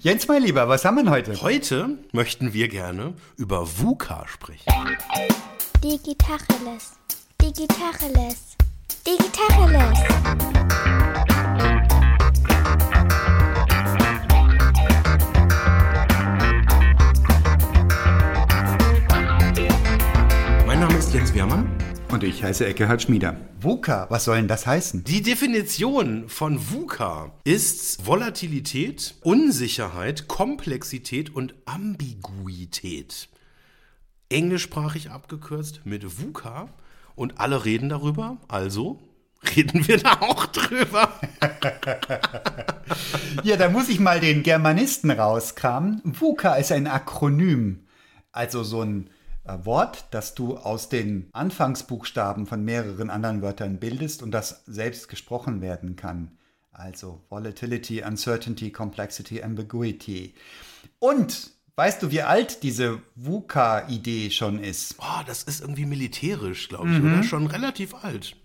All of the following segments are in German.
Jens, mein Lieber, was haben wir denn heute? Heute möchten wir gerne über VUCA sprechen. Digitacheles. Digitacheles. Digitacheles. Mein Name ist Jens Wehrmann. Und ich heiße Eckehard Schmieder. VUCA, was soll denn das heißen? Die Definition von VUCA ist Volatilität, Unsicherheit, Komplexität und Ambiguität. Englischsprachig abgekürzt mit VUCA und alle reden darüber, also reden wir da auch drüber. Ja, da muss ich mal den Germanisten rauskramen. VUCA ist ein Akronym, also so ein Wort, das du aus den Anfangsbuchstaben von mehreren anderen Wörtern bildest und das selbst gesprochen werden kann. Also Volatility, Uncertainty, Complexity, Ambiguity. Und weißt du, wie alt diese VUCA-Idee schon ist? Oh, das ist irgendwie militärisch, glaube ich, oder? Schon relativ alt.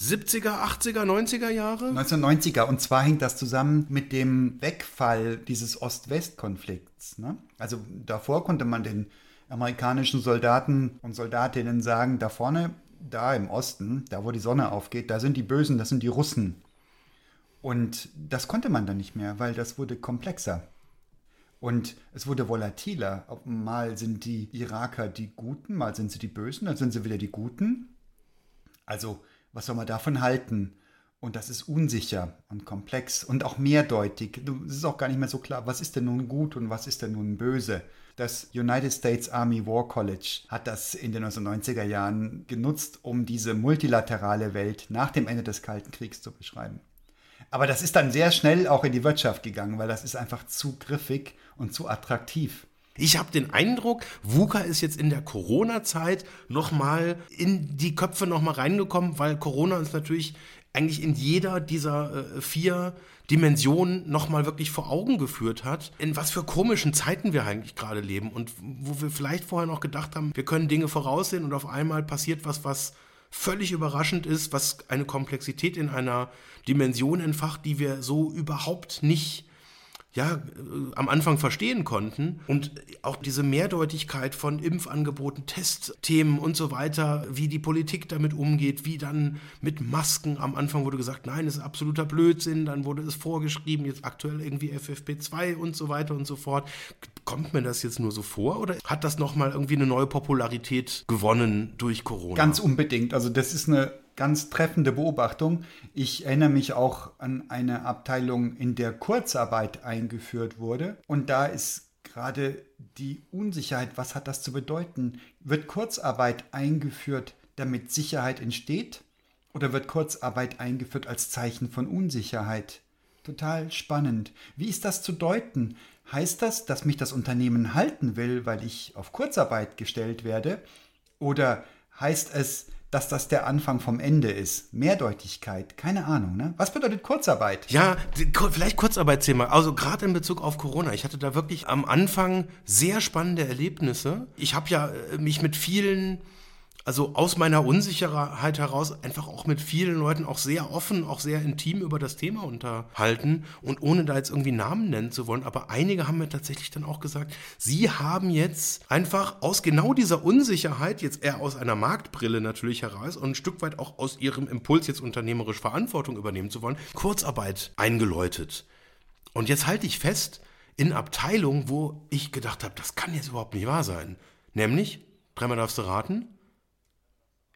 1970er, 80er, 90er Jahre? 1990er. Und zwar hängt das zusammen mit dem Wegfall dieses Ost-West-Konflikts. Ne? Also davor konnte man den amerikanischen Soldaten und Soldatinnen sagen, da vorne, da im Osten, da wo die Sonne aufgeht, da sind die Bösen, das sind die Russen. Und das konnte man dann nicht mehr, weil das wurde komplexer. Und es wurde volatiler. Mal sind die Iraker die Guten, mal sind sie die Bösen, dann sind sie wieder die Guten. Also, was soll man davon halten? Und das ist unsicher und komplex und auch mehrdeutig. Es ist auch gar nicht mehr so klar, was ist denn nun gut und was ist denn nun böse. Das United States Army War College hat das in den 1990er Jahren genutzt, um diese multilaterale Welt nach dem Ende des Kalten Kriegs zu beschreiben. Aber das ist dann sehr schnell auch in die Wirtschaft gegangen, weil das ist einfach zu griffig und zu attraktiv. Ich habe den Eindruck, VUCA ist jetzt in der Corona-Zeit nochmal in die Köpfe nochmal reingekommen, weil Corona uns natürlich eigentlich in jeder dieser äh, vier Dimensionen nochmal wirklich vor Augen geführt hat, in was für komischen Zeiten wir eigentlich gerade leben und wo wir vielleicht vorher noch gedacht haben, wir können Dinge voraussehen und auf einmal passiert was, was völlig überraschend ist, was eine Komplexität in einer Dimension entfacht, die wir so überhaupt nicht ja, äh, am Anfang verstehen konnten. Und auch diese Mehrdeutigkeit von Impfangeboten, Testthemen und so weiter, wie die Politik damit umgeht, wie dann mit Masken. Am Anfang wurde gesagt, nein, das ist absoluter Blödsinn, dann wurde es vorgeschrieben, jetzt aktuell irgendwie FFP2 und so weiter und so fort. Kommt mir das jetzt nur so vor oder hat das nochmal irgendwie eine neue Popularität gewonnen durch Corona? Ganz unbedingt. Also das ist eine ganz treffende Beobachtung. Ich erinnere mich auch an eine Abteilung, in der Kurzarbeit eingeführt wurde. Und da ist gerade die Unsicherheit, was hat das zu bedeuten? Wird Kurzarbeit eingeführt, damit Sicherheit entsteht? Oder wird Kurzarbeit eingeführt als Zeichen von Unsicherheit? Total spannend. Wie ist das zu deuten? Heißt das, dass mich das Unternehmen halten will, weil ich auf Kurzarbeit gestellt werde? Oder heißt es, dass das der Anfang vom Ende ist? Mehrdeutigkeit, keine Ahnung. Ne? Was bedeutet Kurzarbeit? Ja, vielleicht Kurzarbeitsthema. Also gerade in Bezug auf Corona. Ich hatte da wirklich am Anfang sehr spannende Erlebnisse. Ich habe ja äh, mich mit vielen, also aus meiner Unsicherheit heraus, einfach auch mit vielen Leuten auch sehr offen, auch sehr intim über das Thema unterhalten. Und ohne da jetzt irgendwie Namen nennen zu wollen, aber einige haben mir tatsächlich dann auch gesagt, sie haben jetzt einfach aus genau dieser Unsicherheit, jetzt eher aus einer Marktbrille natürlich heraus und ein Stück weit auch aus ihrem Impuls, jetzt unternehmerisch Verantwortung übernehmen zu wollen, Kurzarbeit eingeläutet. Und jetzt halte ich fest, in Abteilungen, wo ich gedacht habe, das kann jetzt überhaupt nicht wahr sein. Nämlich, dreimal darfst du raten,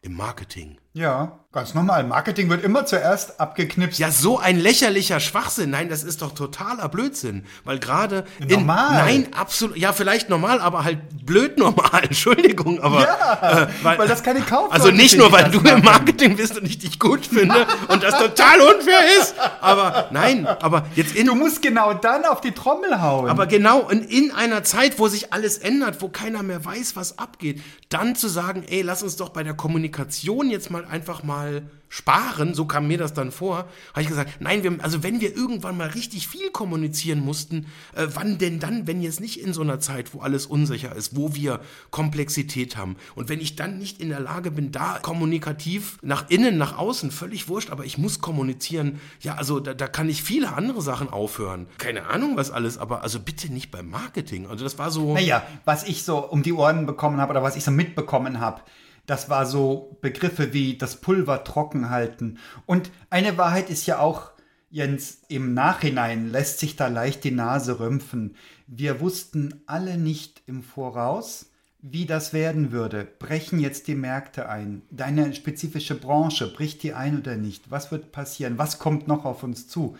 im Marketing. Ja, ganz normal. Marketing wird immer zuerst abgeknipst. Ja, so ein lächerlicher Schwachsinn. Nein, das ist doch totaler Blödsinn. Weil gerade in. Normal. Nein, absolut. Ja, vielleicht normal, aber halt blöd normal. Entschuldigung, aber. Ja, weil das keine Kaufleute Also nicht nur, weil du machen. im Marketing bist und ich dich gut finde und das total unfair ist. Aber nein, aber jetzt in. Du musst genau dann auf die Trommel hauen. Aber genau in, in einer Zeit, wo sich alles ändert, wo keiner mehr weiß, was abgeht, dann zu sagen, ey, lass uns doch bei der Kommunikation jetzt mal manchmal einfach mal sparen, so kam mir das dann vor, habe ich gesagt, nein, wir, also wenn wir irgendwann mal richtig viel kommunizieren mussten, äh, wann denn dann, wenn jetzt nicht in so einer Zeit, wo alles unsicher ist, wo wir Komplexität haben und wenn ich dann nicht in der Lage bin, da kommunikativ nach innen, nach außen, völlig wurscht, aber ich muss kommunizieren, ja, also da, da kann ich viele andere Sachen aufhören. Keine Ahnung, was alles, aber also bitte nicht beim Marketing. Also das war so. Naja, was ich so um die Ohren bekommen habe oder was ich so mitbekommen habe, das war so Begriffe wie das Pulver trocken halten. Und eine Wahrheit ist ja auch, Jens, im Nachhinein lässt sich da leicht die Nase rümpfen. Wir wussten alle nicht im Voraus, wie das werden würde. Brechen jetzt die Märkte ein? Deine spezifische Branche, bricht die ein oder nicht? Was wird passieren? Was kommt noch auf uns zu?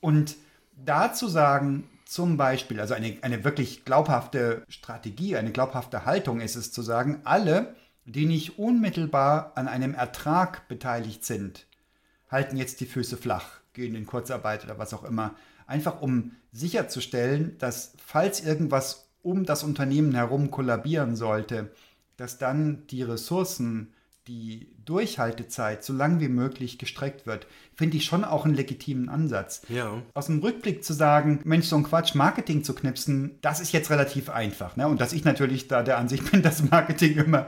Und da zu sagen, zum Beispiel, also eine, eine wirklich glaubhafte Strategie, eine glaubhafte Haltung ist es zu sagen, alle, die nicht unmittelbar an einem Ertrag beteiligt sind, halten jetzt die Füße flach, gehen in Kurzarbeit oder was auch immer, einfach um sicherzustellen, dass falls irgendwas um das Unternehmen herum kollabieren sollte, dass dann die Ressourcen die Durchhaltezeit so lang wie möglich gestreckt wird, finde ich schon auch einen legitimen Ansatz. Ja. Aus dem Rückblick zu sagen, Mensch, so ein Quatsch, Marketing zu knipsen, das ist jetzt relativ einfach. Ne? Und dass ich natürlich da der Ansicht bin, dass Marketing immer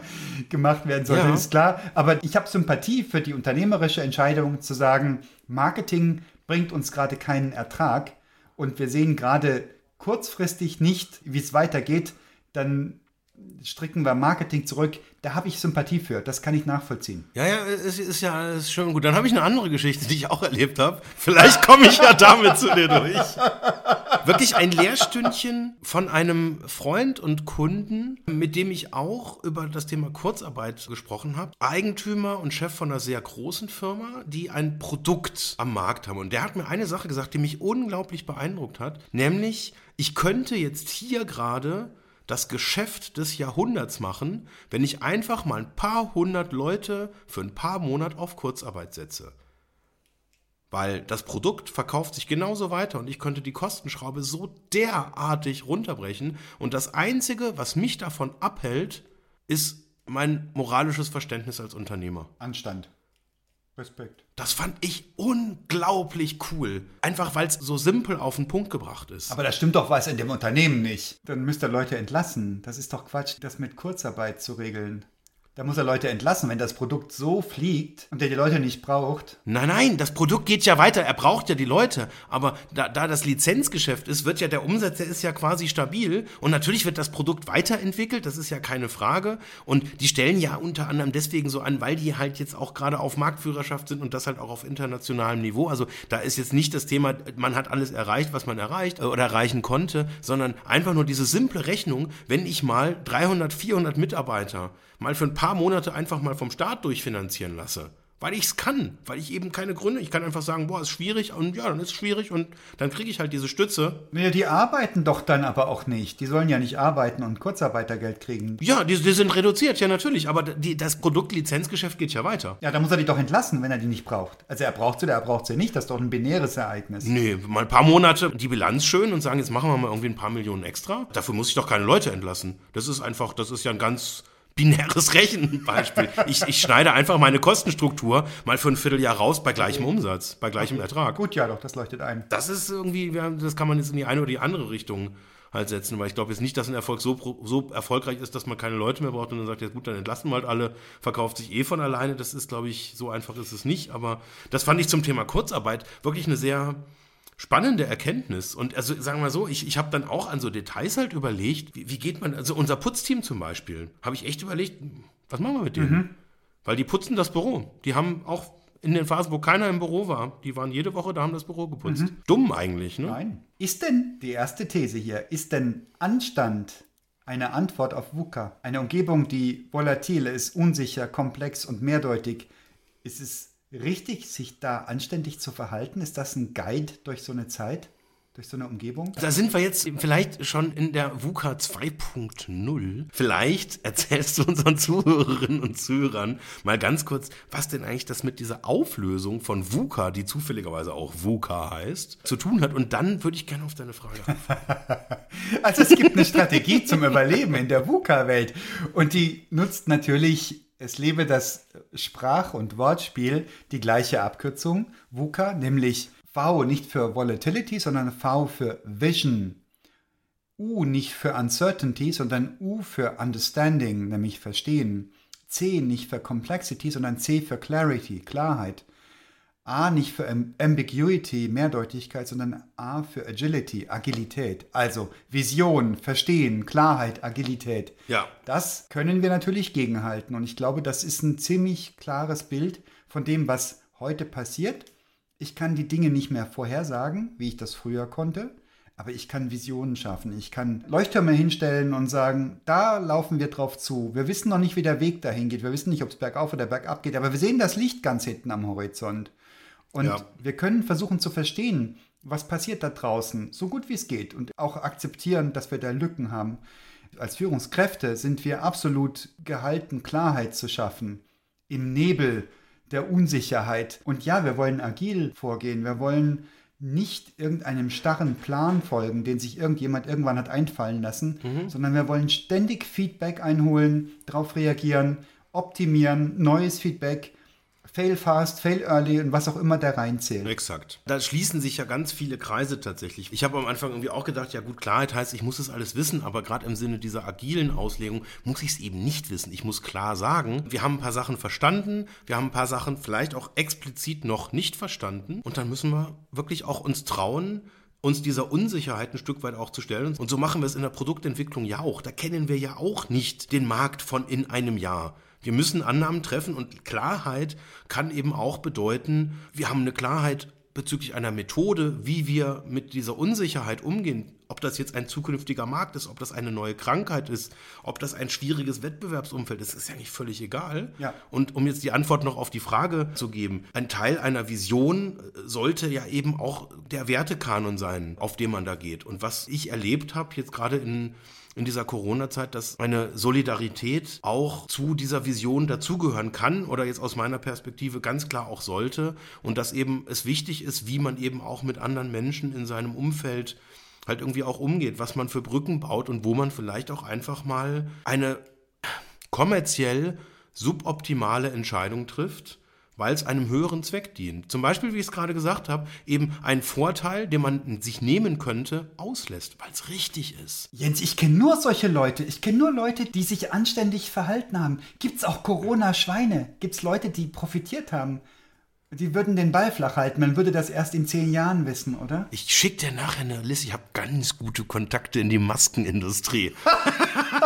gemacht werden sollte, Ja. ist klar. Aber ich habe Sympathie für die unternehmerische Entscheidung zu sagen, Marketing bringt uns gerade keinen Ertrag und wir sehen gerade kurzfristig nicht, wie es weitergeht, dann stricken wir Marketing zurück. Da habe ich Sympathie für. Das kann ich nachvollziehen. Ja, ja, es ist ja alles schön gut. Dann habe ich eine andere Geschichte, die ich auch erlebt habe. Vielleicht komme ich ja damit zu dir durch. Wirklich ein Lehrstündchen von einem Freund und Kunden, mit dem ich auch über das Thema Kurzarbeit gesprochen habe. Eigentümer und Chef von einer sehr großen Firma, die ein Produkt am Markt haben. Und der hat mir eine Sache gesagt, die mich unglaublich beeindruckt hat, nämlich ich könnte jetzt hier gerade das Geschäft des Jahrhunderts machen, wenn ich einfach mal ein paar hundert Leute für ein paar Monate auf Kurzarbeit setze. Weil das Produkt verkauft sich genauso weiter und ich könnte die Kostenschraube so derartig runterbrechen. Und das Einzige, was mich davon abhält, ist mein moralisches Verständnis als Unternehmer. Anstand. Respekt. Das fand ich unglaublich cool. Einfach weil es so simpel auf den Punkt gebracht ist. Aber da stimmt doch was in dem Unternehmen nicht. Dann müsst ihr Leute entlassen. Das ist doch Quatsch, das mit Kurzarbeit zu regeln. Da muss er Leute entlassen, wenn das Produkt so fliegt und der die Leute nicht braucht. Nein, nein, das Produkt geht ja weiter. Er braucht ja die Leute. Aber da, da das Lizenzgeschäft ist, wird ja der Umsatz, der ist ja quasi stabil. Und natürlich wird das Produkt weiterentwickelt, das ist ja keine Frage. Und die stellen ja unter anderem deswegen so an, weil die halt jetzt auch gerade auf Marktführerschaft sind und das halt auch auf internationalem Niveau. Also da ist jetzt nicht das Thema, man hat alles erreicht, was man erreicht äh, oder erreichen konnte, sondern einfach nur diese simple Rechnung, wenn ich mal 300, 400 Mitarbeiter mal für ein paar Monate einfach mal vom Staat durchfinanzieren lasse. Weil ich es kann, weil ich eben keine Gründe, ich kann einfach sagen, boah, ist schwierig und ja, dann ist es schwierig und dann kriege ich halt diese Stütze. Naja, die arbeiten doch dann aber auch nicht. Die sollen ja nicht arbeiten und Kurzarbeitergeld kriegen. Ja, die, die sind reduziert, ja natürlich, aber die, das Produktlizenzgeschäft geht ja weiter. Ja, da muss er die doch entlassen, wenn er die nicht braucht. Also er braucht sie oder er braucht sie nicht. Das ist doch ein binäres Ereignis. Nee, mal ein paar Monate die Bilanz schön und sagen, jetzt machen wir mal irgendwie ein paar Millionen extra. Dafür muss ich doch keine Leute entlassen. Das ist einfach, das ist ja ein ganz binäres Rechenbeispiel. Ich, ich schneide einfach meine Kostenstruktur mal für ein Vierteljahr raus bei gleichem Umsatz, bei gleichem Ertrag. Gut, ja doch, das leuchtet ein. Das ist irgendwie, das kann man jetzt in die eine oder die andere Richtung halt setzen, weil ich glaube jetzt nicht, dass ein Erfolg so, so erfolgreich ist, dass man keine Leute mehr braucht und dann sagt, ja gut, dann entlassen wir halt alle, verkauft sich eh von alleine. Das ist, glaube ich, so einfach ist es nicht. Aber das fand ich zum Thema Kurzarbeit wirklich eine sehr spannende Erkenntnis. Und also sagen wir mal so, ich, ich habe dann auch an so Details halt überlegt, wie, wie geht man, also unser Putzteam zum Beispiel, habe ich echt überlegt, was machen wir mit denen? Weil die putzen das Büro. Die haben auch in den Phasen, wo keiner im Büro war, die waren jede Woche da, haben das Büro geputzt. Dumm eigentlich, ne? Nein. Ist denn, die erste These hier, ist denn Anstand eine Antwort auf VUCA? Eine Umgebung, die volatil ist, unsicher, komplex und mehrdeutig. Ist es richtig, sich da anständig zu verhalten? Ist das ein Guide durch so eine Zeit? Durch so eine Umgebung? Da sind wir jetzt vielleicht schon in der VUCA 2.0. Vielleicht erzählst du unseren Zuhörerinnen und Zuhörern mal ganz kurz, was denn eigentlich das mit dieser Auflösung von VUCA, die zufälligerweise auch VUCA heißt, zu tun hat. Und dann würde ich gerne auf deine Frage antworten. Also es gibt eine Strategie zum Überleben in der VUCA-Welt und die nutzt natürlich Es lebe das Sprach- und Wortspiel, die gleiche Abkürzung, VUCA, nämlich V nicht für Volatility, sondern V für Vision. U nicht für Uncertainty, sondern U für Understanding, nämlich Verstehen. C nicht für Complexity, sondern C für Clarity, Klarheit. A nicht für Ambiguity, Mehrdeutigkeit, sondern A für Agility, Agilität. Also Vision, Verstehen, Klarheit, Agilität. Ja. Das können wir natürlich gegenhalten. Und ich glaube, das ist ein ziemlich klares Bild von dem, was heute passiert. Ich kann die Dinge nicht mehr vorhersagen, wie ich das früher konnte. Aber ich kann Visionen schaffen. Ich kann Leuchttürme hinstellen und sagen, da laufen wir drauf zu. Wir wissen noch nicht, wie der Weg dahin geht. Wir wissen nicht, ob es bergauf oder bergab geht. Aber wir sehen das Licht ganz hinten am Horizont. Und Ja. wir können versuchen zu verstehen, was passiert da draußen, so gut wie es geht. Und auch akzeptieren, dass wir da Lücken haben. Als Führungskräfte sind wir absolut gehalten, Klarheit zu schaffen. Im Nebel der Unsicherheit. Und ja, wir wollen agil vorgehen. Wir wollen nicht irgendeinem starren Plan folgen, den sich irgendjemand irgendwann hat einfallen lassen, sondern wir wollen ständig Feedback einholen, darauf reagieren, optimieren, neues Feedback, fail fast, fail early und was auch immer da reinzählt. Exakt. Da schließen sich ja ganz viele Kreise tatsächlich. Ich habe am Anfang irgendwie auch gedacht, ja gut, Klarheit heißt, ich muss das alles wissen, aber gerade im Sinne dieser agilen Auslegung muss ich es eben nicht wissen. Ich muss klar sagen, wir haben ein paar Sachen verstanden, wir haben ein paar Sachen vielleicht auch explizit noch nicht verstanden und dann müssen wir wirklich auch uns trauen, uns dieser Unsicherheit ein Stück weit auch zu stellen. Und so machen wir es in der Produktentwicklung ja auch. Da kennen wir ja auch nicht den Markt von in einem Jahr. Wir müssen Annahmen treffen und Klarheit kann eben auch bedeuten, wir haben eine Klarheit bezüglich einer Methode, wie wir mit dieser Unsicherheit umgehen. Ob das jetzt ein zukünftiger Markt ist, ob das eine neue Krankheit ist, ob das ein schwieriges Wettbewerbsumfeld ist, ist ja nicht völlig egal. Ja. Und um jetzt die Antwort noch auf die Frage zu geben, ein Teil einer Vision sollte ja eben auch der Wertekanon sein, auf den man da geht. Und was ich erlebt habe, jetzt gerade in in dieser Corona-Zeit, dass eine Solidarität auch zu dieser Vision dazugehören kann oder jetzt aus meiner Perspektive ganz klar auch sollte. Und dass eben es wichtig ist, wie man eben auch mit anderen Menschen in seinem Umfeld halt irgendwie auch umgeht, was man für Brücken baut und wo man vielleicht auch einfach mal eine kommerziell suboptimale Entscheidung trifft, weil es einem höheren Zweck dient. Zum Beispiel, wie ich es gerade gesagt habe, eben einen Vorteil, den man sich nehmen könnte, auslässt, weil es richtig ist. Jens, ich kenne nur solche Leute. Ich kenne nur Leute, die sich anständig verhalten haben. Gibt's auch Corona-Schweine? Gibt's Leute, die profitiert haben? Die würden den Ball flach halten. Man würde das erst in zehn Jahren wissen, oder? Ich schicke dir nachher eine Liste. Ich habe ganz gute Kontakte in die Maskenindustrie.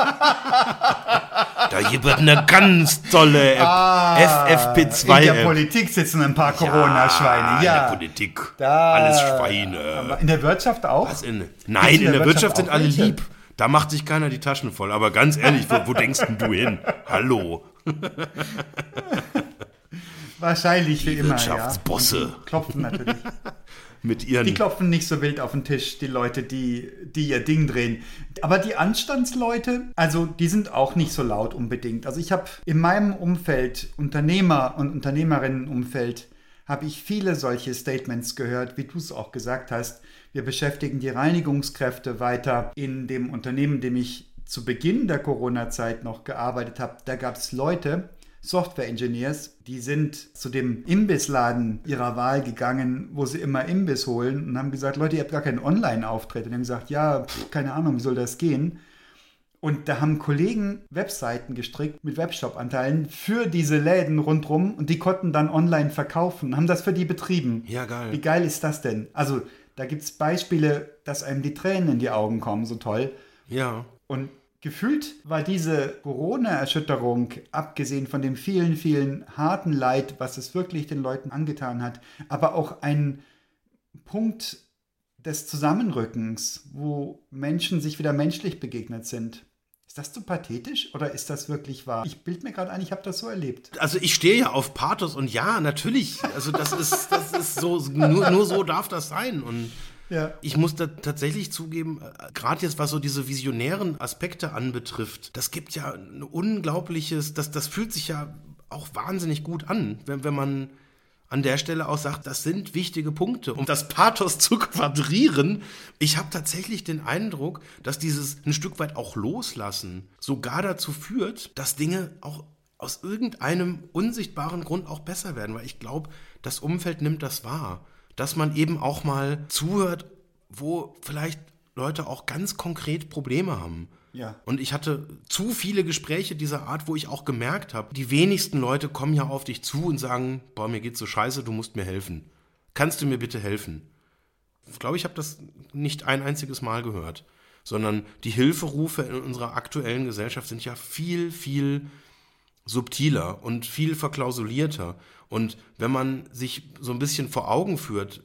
da gibt es eine ganz tolle App. FFP2 Ah, In der App. Politik sitzen ein paar Corona-Schweine. In Ja, der Politik. Da- Alles Schweine. In der Wirtschaft auch? Was in, nein, in der, Wirtschaft sind auch alle lieb. Da macht sich keiner die Taschen voll. Aber ganz ehrlich, wo, wo denkst denn du hin? Hallo. Wahrscheinlich wie immer, ja. Wirtschaftsbosse. Die klopfen natürlich. Mit ihren. Die klopfen nicht so wild auf den Tisch, die Leute, die, die ihr Ding drehen. Aber die Anstandsleute, also die sind auch nicht so laut unbedingt. Also ich habe in meinem Umfeld, Unternehmer und Unternehmerinnenumfeld, habe ich viele solche Statements gehört, wie du es auch gesagt hast. Wir beschäftigen die Reinigungskräfte weiter. In dem Unternehmen, dem ich zu Beginn der Corona-Zeit noch gearbeitet habe, da gab es Leute, Software-Engineers, die sind zu dem Imbissladen ihrer Wahl gegangen, wo sie immer Imbiss holen und haben gesagt, Leute, ihr habt gar keinen Online-Auftritt. Und haben gesagt, ja, pff, keine Ahnung, wie soll das gehen? Und da haben Kollegen Webseiten gestrickt mit Webshop-Anteilen für diese Läden rundrum und die konnten dann online verkaufen, haben das für die betrieben. Ja, geil. Wie geil ist das denn? Also, da gibt es Beispiele, dass einem die Tränen in die Augen kommen, so toll. ja. Und gefühlt war diese Corona-Erschütterung, abgesehen von dem vielen, vielen harten Leid, was es wirklich den Leuten angetan hat, aber auch ein Punkt des Zusammenrückens, wo Menschen sich wieder menschlich begegnet sind. Ist das zu pathetisch oder ist das wirklich wahr? Ich bild mir gerade ein, ich habe das so erlebt. Also ich stehe ja auf Pathos und ja, natürlich. Also das ist, das ist so, nur, nur so darf das sein. Und Ja. ich muss da tatsächlich zugeben, äh, gerade jetzt was so diese visionären Aspekte anbetrifft, das gibt ja ein unglaubliches, das, das fühlt sich ja auch wahnsinnig gut an, wenn, wenn man an der Stelle auch sagt, das sind wichtige Punkte. Um das Pathos zu quadrieren, ich habe tatsächlich den Eindruck, dass dieses ein Stück weit auch loslassen sogar dazu führt, dass Dinge auch aus irgendeinem unsichtbaren Grund auch besser werden, weil ich glaube, das Umfeld nimmt das wahr, dass man eben auch mal zuhört, wo vielleicht Leute auch ganz konkret Probleme haben. Ja. Und ich hatte zu viele Gespräche dieser Art, wo ich auch gemerkt habe, die wenigsten Leute kommen ja auf dich zu und sagen, boah, mir geht's so scheiße, du musst mir helfen. Kannst du mir bitte helfen? Ich glaube, ich habe das nicht ein einziges Mal gehört, sondern die Hilferufe in unserer aktuellen Gesellschaft sind ja viel, viel subtiler und viel verklausulierter. Und wenn man sich so ein bisschen vor Augen führt,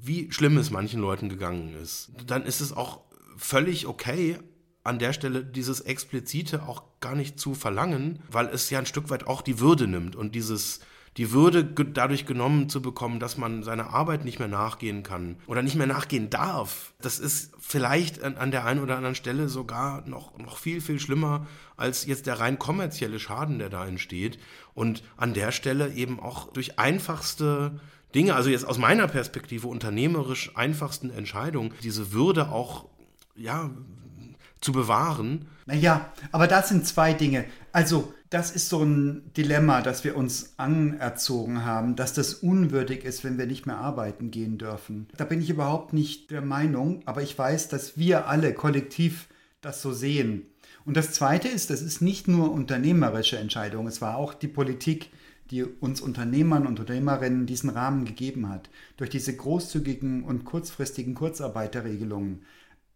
wie schlimm es manchen Leuten gegangen ist, dann ist es auch völlig okay, an der Stelle dieses Explizite auch gar nicht zu verlangen, weil es ja ein Stück weit auch die Würde nimmt und dieses die Würde dadurch genommen zu bekommen, dass man seiner Arbeit nicht mehr nachgehen kann oder nicht mehr nachgehen darf. Das ist vielleicht an, der einen oder anderen Stelle sogar noch, noch viel, viel schlimmer als jetzt der rein kommerzielle Schaden, der da entsteht. Und an der Stelle eben auch durch einfachste Dinge, also jetzt aus meiner Perspektive unternehmerisch einfachsten Entscheidungen, diese Würde auch ja, zu bewahren. Naja, aber das sind zwei Dinge. Also, das ist so ein Dilemma, das wir uns anerzogen haben, dass das unwürdig ist, wenn wir nicht mehr arbeiten gehen dürfen. Da bin ich überhaupt nicht der Meinung, aber ich weiß, dass wir alle kollektiv das so sehen. Und das Zweite ist, das ist nicht nur unternehmerische Entscheidung, es war auch die Politik, die uns Unternehmern und Unternehmerinnen diesen Rahmen gegeben hat. Durch diese großzügigen und kurzfristigen Kurzarbeiterregelungen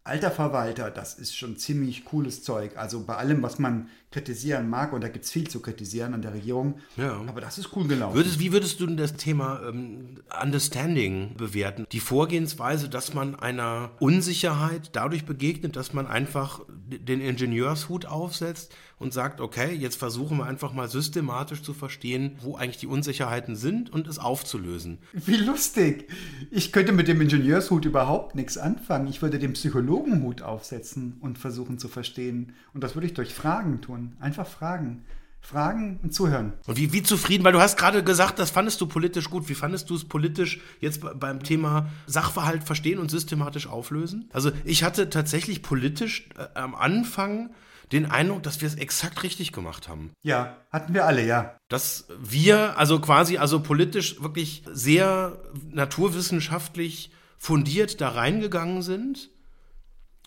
alter Verwalter, das ist schon ziemlich cooles Zeug. Also bei allem, was man kritisieren mag, und da gibt es viel zu kritisieren an der Regierung, ja. aber das ist cool gelaufen. Würdest, wie würdest du denn das Thema ähm, Understanding bewerten? Die Vorgehensweise, dass man einer Unsicherheit dadurch begegnet, dass man einfach den Ingenieurshut aufsetzt und sagt, okay, jetzt versuchen wir einfach mal systematisch zu verstehen, wo eigentlich die Unsicherheiten sind und es aufzulösen. Wie lustig. Ich könnte mit dem Ingenieurshut überhaupt nichts anfangen. Ich würde den Psychologenhut aufsetzen und versuchen zu verstehen. Und das würde ich durch Fragen tun. Einfach fragen. Fragen und zuhören. Und wie, wie zufrieden, weil du hast gerade gesagt, das fandest du politisch gut. Wie fandest du es politisch jetzt beim Thema Sachverhalt verstehen und systematisch auflösen? Also ich hatte tatsächlich politisch äh, am Anfang den Eindruck, dass wir es exakt richtig gemacht haben. Ja, hatten wir alle, ja. Dass wir also quasi, also politisch wirklich sehr naturwissenschaftlich fundiert da reingegangen sind.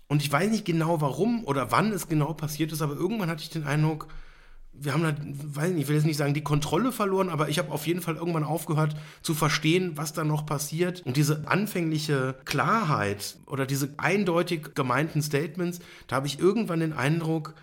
Und ich weiß nicht genau warum oder wann es genau passiert ist, aber irgendwann hatte ich den Eindruck, wir haben da, weiß nicht, ich will jetzt nicht sagen, die Kontrolle verloren, aber ich habe auf jeden Fall irgendwann aufgehört zu verstehen, was da noch passiert. Und diese anfängliche Klarheit oder diese eindeutig gemeinten Statements, da habe ich irgendwann den Eindruck,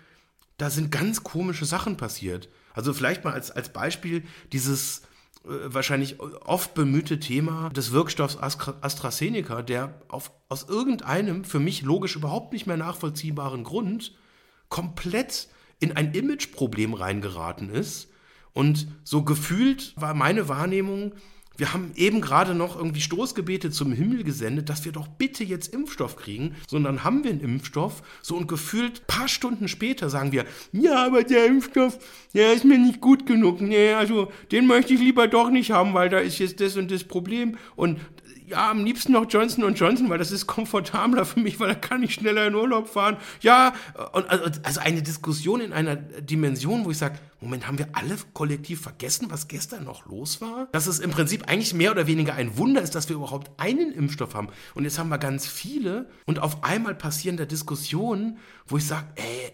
da sind ganz komische Sachen passiert. Also vielleicht mal als, als Beispiel dieses wahrscheinlich oft bemühte Thema des Wirkstoffs AstraZeneca, der auf, aus irgendeinem für mich logisch überhaupt nicht mehr nachvollziehbaren Grund komplett in ein Imageproblem reingeraten ist. Und so gefühlt war meine Wahrnehmung, wir haben eben gerade noch irgendwie Stoßgebete zum Himmel gesendet, dass wir doch bitte jetzt Impfstoff kriegen. Sondern haben wir einen Impfstoff. So und gefühlt paar Stunden später sagen wir, ja, aber der Impfstoff, der ist mir nicht gut genug. Nee, also den möchte ich lieber doch nicht haben, weil da ist jetzt das und das Problem. Und ja, am liebsten noch Johnson Johnson, weil das ist komfortabler für mich, weil da kann ich schneller in Urlaub fahren. Ja, und also eine Diskussion in einer Dimension, wo ich sage, Moment, haben wir alle kollektiv vergessen, was gestern noch los war? Dass es im Prinzip eigentlich mehr oder weniger ein Wunder ist, dass wir überhaupt einen Impfstoff haben. Und jetzt haben wir ganz viele und auf einmal passieren da Diskussionen, wo ich sage, ey,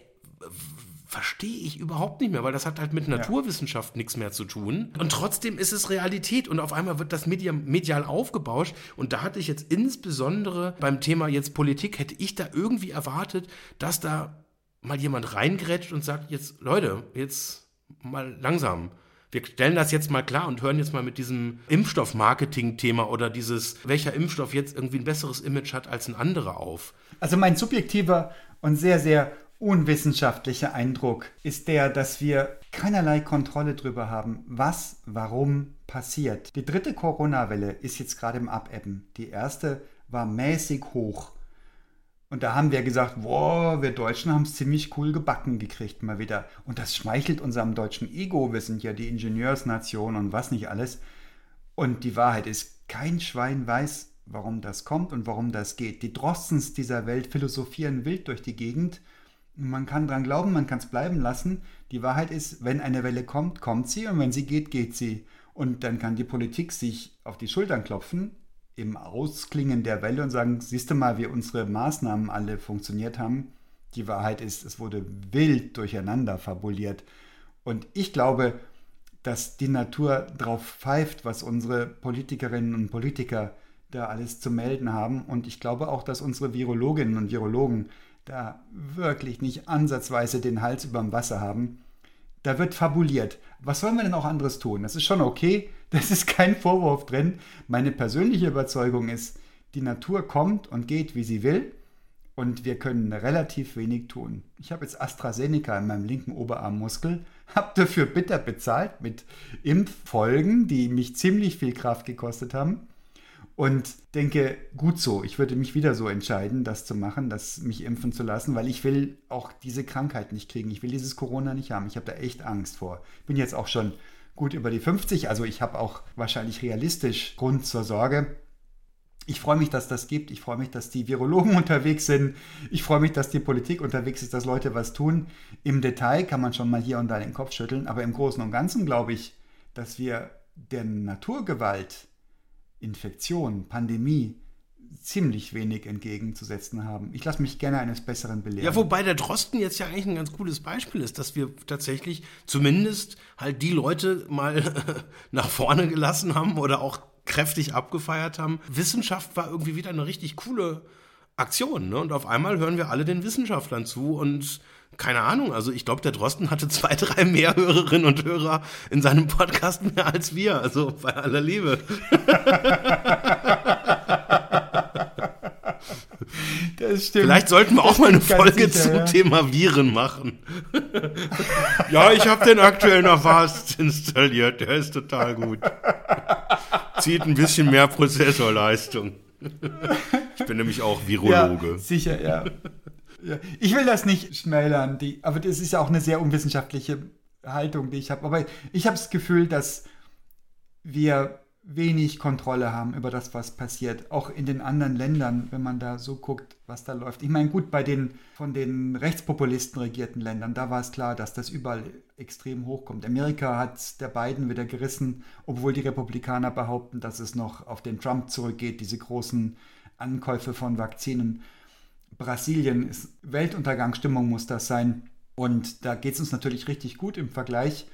verstehe ich überhaupt nicht mehr, weil das hat halt mit Naturwissenschaft ja. nichts mehr zu tun. Und trotzdem ist es Realität und auf einmal wird das medial, medial aufgebauscht. Und da hatte ich jetzt insbesondere beim Thema jetzt Politik, hätte ich da irgendwie erwartet, dass da mal jemand reingrätscht und sagt, jetzt Leute, jetzt mal langsam. Wir stellen das jetzt mal klar und hören jetzt mal mit diesem Impfstoff-Marketing-Thema oder dieses, welcher Impfstoff jetzt irgendwie ein besseres Image hat als ein anderer auf. Also mein subjektiver und sehr, sehr unwissenschaftliche Eindruck ist der, dass wir keinerlei Kontrolle darüber haben, was, warum passiert. Die dritte Corona-Welle ist jetzt gerade im Abebben. Die erste war mäßig hoch. Und da haben wir gesagt, wow, wir Deutschen haben es ziemlich cool gebacken gekriegt mal wieder. Und das schmeichelt unserem deutschen Ego. Wir sind ja die Ingenieursnation und was nicht alles. Und die Wahrheit ist, kein Schwein weiß, warum das kommt und warum das geht. Die Drostens dieser Welt philosophieren wild durch die Gegend Man kann dran glauben, man kann es bleiben lassen. Die Wahrheit ist, wenn eine Welle kommt, kommt sie und wenn sie geht, geht sie. Und dann kann die Politik sich auf die Schultern klopfen im Ausklingen der Welle und sagen, siehst du mal, wie unsere Maßnahmen alle funktioniert haben. Die Wahrheit ist, es wurde wild durcheinander fabuliert. Und ich glaube, dass die Natur drauf pfeift, was unsere Politikerinnen und Politiker da alles zu melden haben. Und ich glaube auch, dass unsere Virologinnen und Virologen da wirklich nicht ansatzweise den Hals überm Wasser haben. Da wird fabuliert. Was sollen wir denn auch anderes tun? Das ist schon okay, das ist kein Vorwurf drin. Meine persönliche Überzeugung ist, die Natur kommt und geht, wie sie will. Und wir können relativ wenig tun. Ich habe jetzt AstraZeneca in meinem linken Oberarmmuskel, habe dafür bitter bezahlt mit Impffolgen, die mich ziemlich viel Kraft gekostet haben und denke, gut so, ich würde mich wieder so entscheiden, das zu machen, das mich impfen zu lassen, weil ich will auch diese Krankheit nicht kriegen. Ich will dieses Corona nicht haben. Ich habe da echt Angst vor. Bin jetzt auch schon gut über die 50, also ich habe auch wahrscheinlich realistisch Grund zur Sorge. Ich freue mich, dass das gibt. Ich freue mich, dass die Virologen unterwegs sind. Ich freue mich, dass die Politik unterwegs ist, dass Leute was tun. Im Detail kann man schon mal hier und da den Kopf schütteln, aber im Großen und Ganzen glaube ich, dass wir der Naturgewalt Infektion, Pandemie ziemlich wenig entgegenzusetzen haben. Ich lasse mich gerne eines Besseren belehren. Ja, wobei der Drosten jetzt ja eigentlich ein ganz cooles Beispiel ist, dass wir tatsächlich zumindest halt die Leute mal nach vorne gelassen haben oder auch kräftig abgefeiert haben. Wissenschaft war irgendwie wieder eine richtig coole Aktion. Ne? Und auf einmal hören wir alle den Wissenschaftlern zu und keine Ahnung, also ich glaube, der Drosten hatte zwei, drei mehr Hörerinnen und Hörer in seinem Podcast mehr als wir, also bei aller Liebe. Das stimmt. Vielleicht sollten wir auch mal eine Folge sicher, zum ja. Thema Viren machen. ja, ich habe den aktuellen Avast installiert, der ist total gut. Zieht ein bisschen mehr Prozessorleistung. Ich bin nämlich auch Virologe. Ja, sicher, ja. Ja, ich will das nicht schmälern, die, aber das ist ja auch eine sehr unwissenschaftliche Haltung, die ich habe. Aber ich habe das Gefühl, dass wir wenig Kontrolle haben über das, was passiert. Auch in den anderen Ländern, wenn man da so guckt, was da läuft. Ich meine, gut, bei den von den Rechtspopulisten regierten Ländern, da war es klar, dass das überall extrem hochkommt. Amerika hat der Biden wieder gerissen, obwohl die Republikaner behaupten, dass es noch auf den Trump zurückgeht, diese großen Ankäufe von Vakzinen. Brasilien ist Weltuntergangsstimmung muss das sein. Und da geht es uns natürlich richtig gut im Vergleich.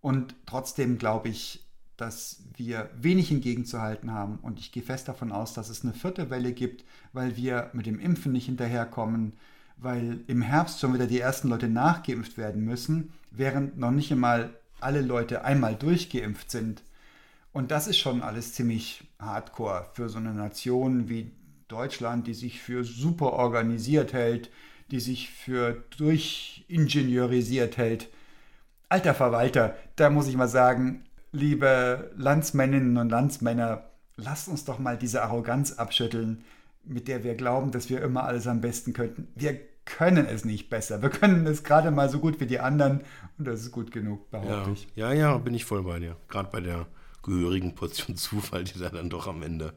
Und trotzdem glaube ich, dass wir wenig entgegenzuhalten haben. Und ich gehe fest davon aus, dass es eine vierte Welle gibt, weil wir mit dem Impfen nicht hinterherkommen, weil im Herbst schon wieder die ersten Leute nachgeimpft werden müssen, während noch nicht einmal alle Leute einmal durchgeimpft sind. Und das ist schon alles ziemlich hardcore für so eine Nation wie Deutschland, die sich für super organisiert hält, die sich für durchingenieurisiert hält. Alter Verwalter, da muss ich mal sagen, liebe Landsmänninnen und Landsmänner, lasst uns doch mal diese Arroganz abschütteln, mit der wir glauben, dass wir immer alles am besten könnten. Wir können es nicht besser. Wir können es gerade mal so gut wie die anderen und das ist gut genug, behaupte ja. ich. Ja, ja, bin ich voll bei dir. Gerade bei der gehörigen Portion Zufall, die da dann doch am Ende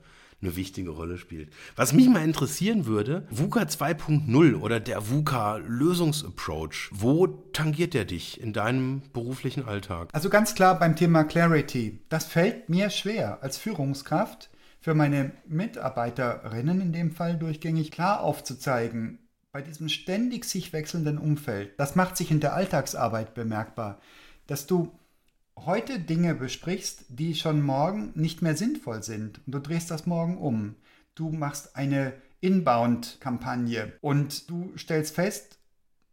eine wichtige Rolle spielt. Was mich mal interessieren würde, VUCA 2.0 oder der VUCA Lösungsapproach, wo tangiert der dich in deinem beruflichen Alltag? Also ganz klar beim Thema Clarity. Das fällt mir schwer als Führungskraft für meine Mitarbeiterinnen in dem Fall durchgängig klar aufzuzeigen, bei diesem ständig sich wechselnden Umfeld, das macht sich in der Alltagsarbeit bemerkbar, dass du heute Dinge besprichst, die schon morgen nicht mehr sinnvoll sind. Und du drehst das morgen um. Du machst eine Inbound-Kampagne und du stellst fest,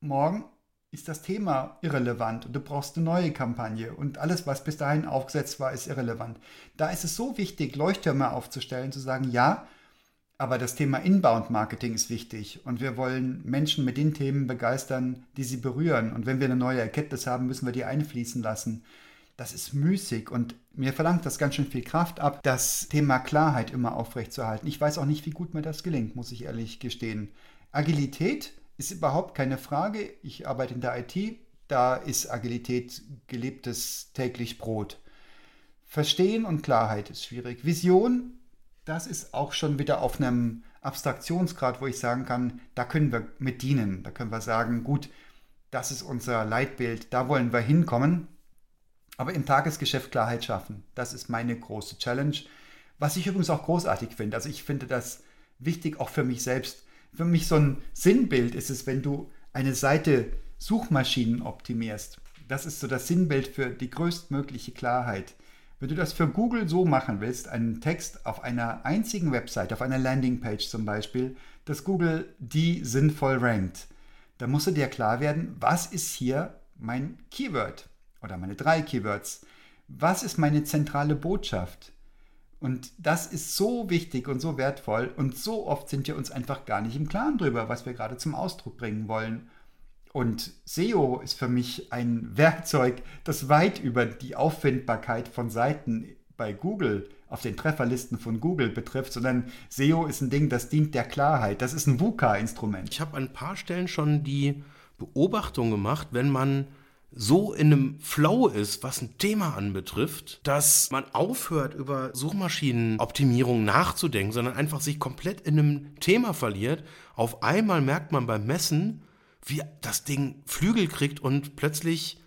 morgen ist das Thema irrelevant und du brauchst eine neue Kampagne und alles, was bis dahin aufgesetzt war, ist irrelevant. Da ist es so wichtig, Leuchttürme aufzustellen, zu sagen, ja, aber das Thema Inbound-Marketing ist wichtig und wir wollen Menschen mit den Themen begeistern, die sie berühren. Und wenn wir eine neue Erkenntnis haben, müssen wir die einfließen lassen das ist müßig und mir verlangt das ganz schön viel Kraft ab, das Thema Klarheit immer aufrechtzuerhalten. Ich weiß auch nicht, wie gut mir das gelingt, muss ich ehrlich gestehen. Agilität ist überhaupt keine Frage. Ich arbeite in der IT, da ist Agilität gelebtes täglich Brot. Verstehen und Klarheit ist schwierig. Vision, das ist auch schon wieder auf einem Abstraktionsgrad, wo ich sagen kann, da können wir mit dienen. Da können wir sagen, gut, das ist unser Leitbild, da wollen wir hinkommen. Aber im Tagesgeschäft Klarheit schaffen, das ist meine große Challenge. Was ich übrigens auch großartig finde. Also ich finde das wichtig auch für mich selbst. Für mich so ein Sinnbild ist es, wenn du eine Seite Suchmaschinen optimierst. Das ist so das Sinnbild für die größtmögliche Klarheit. Wenn du das für Google so machen willst, einen Text auf einer einzigen Website, auf einer Landingpage zum Beispiel, dass Google die sinnvoll rankt, dann musst du dir klar werden, was ist hier mein Keyword oder meine drei Keywords? Was ist meine zentrale Botschaft? Und das ist so wichtig und so wertvoll und so oft sind wir uns einfach gar nicht im Klaren drüber, was wir gerade zum Ausdruck bringen wollen. Und SEO ist für mich ein Werkzeug, das weit über die Auffindbarkeit von Seiten bei Google auf den Trefferlisten von Google betrifft, sondern SEO ist ein Ding, das dient der Klarheit. Das ist ein VUCA-Instrument. Ich habe an ein paar Stellen schon die Beobachtung gemacht, wenn man so in einem Flow ist, was ein Thema anbetrifft, dass man aufhört, über Suchmaschinenoptimierung nachzudenken, sondern einfach sich komplett in einem Thema verliert. Auf einmal merkt man beim Messen, wie das Ding Flügel kriegt und plötzlich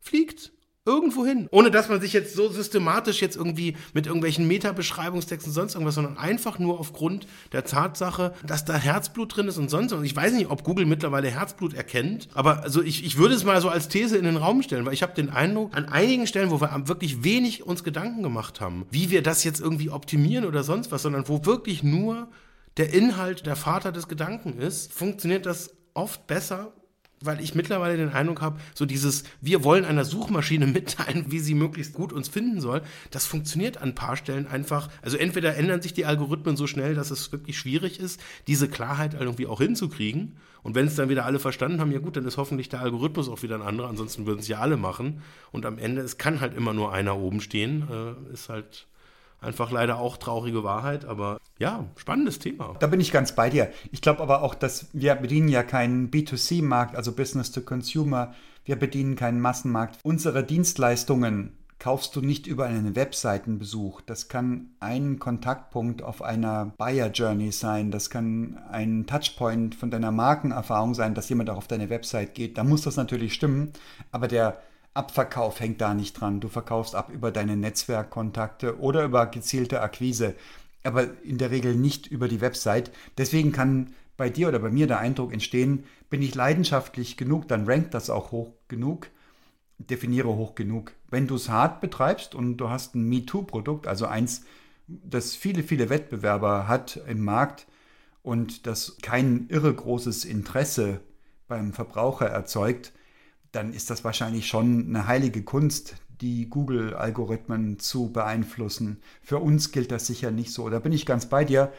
fliegt. Irgendwo hin. Ohne dass man sich jetzt so systematisch jetzt irgendwie mit irgendwelchen Meta-Beschreibungstexten sonst irgendwas, sondern einfach nur aufgrund der Tatsache, dass da Herzblut drin ist und sonst was. Ich weiß nicht, ob Google mittlerweile Herzblut erkennt, aber also ich, ich würde es mal so als These in den Raum stellen, weil ich habe den Eindruck, an einigen Stellen, wo wir wirklich wenig uns Gedanken gemacht haben, wie wir das jetzt irgendwie optimieren oder sonst was, sondern wo wirklich nur der Inhalt der Vater des Gedanken ist, funktioniert das oft besser, weil ich mittlerweile den Eindruck habe, so dieses, wir wollen einer Suchmaschine mitteilen, wie sie möglichst gut uns finden soll, das funktioniert an ein paar Stellen einfach. Also entweder ändern sich die Algorithmen so schnell, dass es wirklich schwierig ist, diese Klarheit irgendwie auch hinzukriegen. Und wenn es dann wieder alle verstanden haben, ja gut, dann ist hoffentlich der Algorithmus auch wieder ein anderer, ansonsten würden es ja alle machen. Und am Ende, es kann halt immer nur einer oben stehen, äh, ist halt Einfach leider auch traurige Wahrheit, aber ja, spannendes Thema. Da bin ich ganz bei dir. Ich glaube aber auch, dass wir bedienen ja keinen B2C-Markt, also Business to Consumer. Wir bedienen keinen Massenmarkt. Unsere Dienstleistungen kaufst du nicht über einen Webseitenbesuch. Das kann ein Kontaktpunkt auf einer Buyer Journey sein. Das kann ein Touchpoint von deiner Markenerfahrung sein, dass jemand auch auf deine Website geht. Da muss das natürlich stimmen. Aber der Abverkauf hängt da nicht dran. Du verkaufst ab über deine Netzwerkkontakte oder über gezielte Akquise, aber in der Regel nicht über die Website. Deswegen kann bei dir oder bei mir der Eindruck entstehen, bin ich leidenschaftlich genug, dann rankt das auch hoch genug. Definiere hoch genug. Wenn du es hart betreibst und du hast ein MeToo-Produkt, also eins, das viele, viele Wettbewerber hat im Markt und das kein irre großes Interesse beim Verbraucher erzeugt, dann ist das wahrscheinlich schon eine heilige Kunst, die Google-Algorithmen zu beeinflussen. Für uns gilt das sicher nicht so. Da bin ich ganz bei dir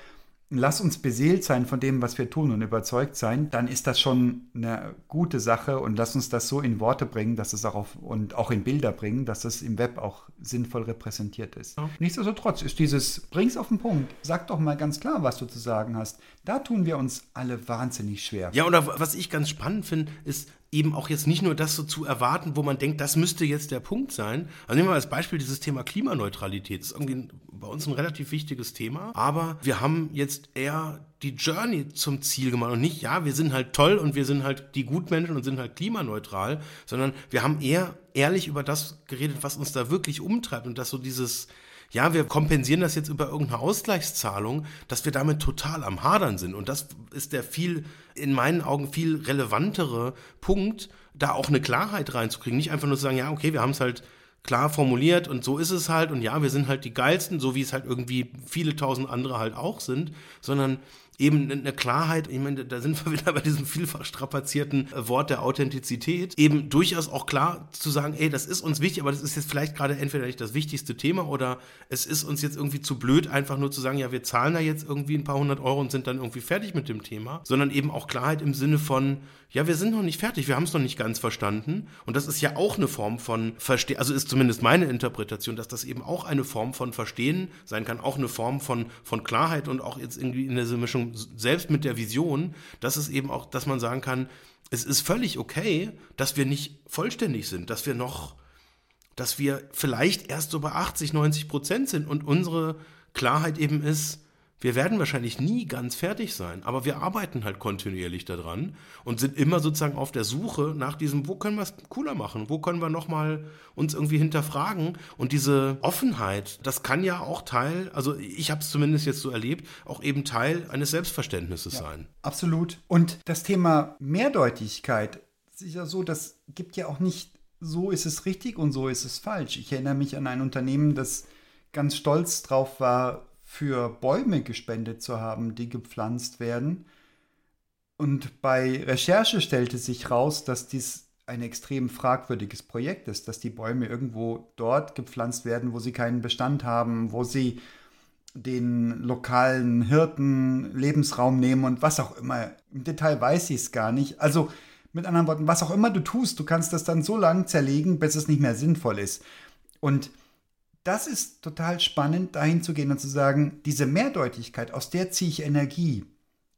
lass uns beseelt sein von dem, was wir tun und überzeugt sein, dann ist das schon eine gute Sache und lass uns das so in Worte bringen, dass es auch auf, und auch in Bilder bringen, dass es im Web auch sinnvoll repräsentiert ist. Ja. Nichtsdestotrotz ist dieses, bring's auf den Punkt, sag doch mal ganz klar, was du zu sagen hast. Da tun wir uns alle wahnsinnig schwer. Ja, oder was ich ganz spannend finde, ist, eben auch jetzt nicht nur das so zu erwarten, wo man denkt, das müsste jetzt der Punkt sein. Also nehmen wir als Beispiel dieses Thema Klimaneutralität. Das ist irgendwie bei uns ein relativ wichtiges Thema. Aber wir haben jetzt eher die Journey zum Ziel gemacht und nicht, ja, wir sind halt toll und wir sind halt die Gutmenschen und sind halt klimaneutral, sondern wir haben eher ehrlich über das geredet, was uns da wirklich umtreibt und dass so dieses, ja, wir kompensieren das jetzt über irgendeine Ausgleichszahlung, dass wir damit total am Hadern sind. Und das ist der viel, in meinen Augen viel relevantere Punkt, da auch eine Klarheit reinzukriegen. Nicht einfach nur zu sagen, ja, okay, wir haben es halt klar formuliert und so ist es halt und ja, wir sind halt die geilsten, so wie es halt irgendwie viele tausend andere halt auch sind, sondern eben eine Klarheit, ich meine, da sind wir wieder bei diesem vielfach strapazierten äh, Wort der Authentizität, eben durchaus auch klar zu sagen, ey, das ist uns wichtig, aber das ist jetzt vielleicht gerade entweder nicht das wichtigste Thema oder es ist uns jetzt irgendwie zu blöd, einfach nur zu sagen, ja, wir zahlen da jetzt irgendwie ein paar hundert Euro und sind dann irgendwie fertig mit dem Thema, sondern eben auch Klarheit im Sinne von, ja, wir sind noch nicht fertig, wir haben es noch nicht ganz verstanden. Und das ist ja auch eine Form von Verstehen, also ist zumindest meine Interpretation, dass das eben auch eine Form von Verstehen sein kann, auch eine Form von, von Klarheit und auch jetzt irgendwie in dieser Mischung selbst mit der Vision, dass es eben auch, dass man sagen kann, es ist völlig okay, dass wir nicht vollständig sind, dass wir noch, dass wir vielleicht erst so bei 80, 90 Prozent sind. Und unsere Klarheit eben ist, Wir werden wahrscheinlich nie ganz fertig sein, aber wir arbeiten halt kontinuierlich daran und sind immer sozusagen auf der Suche nach diesem, wo können wir es cooler machen, wo können wir nochmal uns irgendwie hinterfragen und diese Offenheit, das kann ja auch Teil, also ich habe es zumindest jetzt so erlebt, auch eben Teil eines Selbstverständnisses ja, sein. Absolut. Und das Thema Mehrdeutigkeit, ist ja so, das gibt ja auch nicht, so ist es richtig und so ist es falsch. Ich erinnere mich an ein Unternehmen, das ganz stolz drauf war, für Bäume gespendet zu haben, die gepflanzt werden. Und bei Recherche stellte sich raus, dass dies ein extrem fragwürdiges Projekt ist, dass die Bäume irgendwo dort gepflanzt werden, wo sie keinen Bestand haben, wo sie den lokalen Hirten Lebensraum nehmen und was auch immer. Im Detail weiß ich es gar nicht. Also mit anderen Worten, was auch immer du tust, du kannst das dann so lange zerlegen, bis es nicht mehr sinnvoll ist. Und das ist total spannend, dahin zu gehen und zu sagen, diese Mehrdeutigkeit, aus der ziehe ich Energie.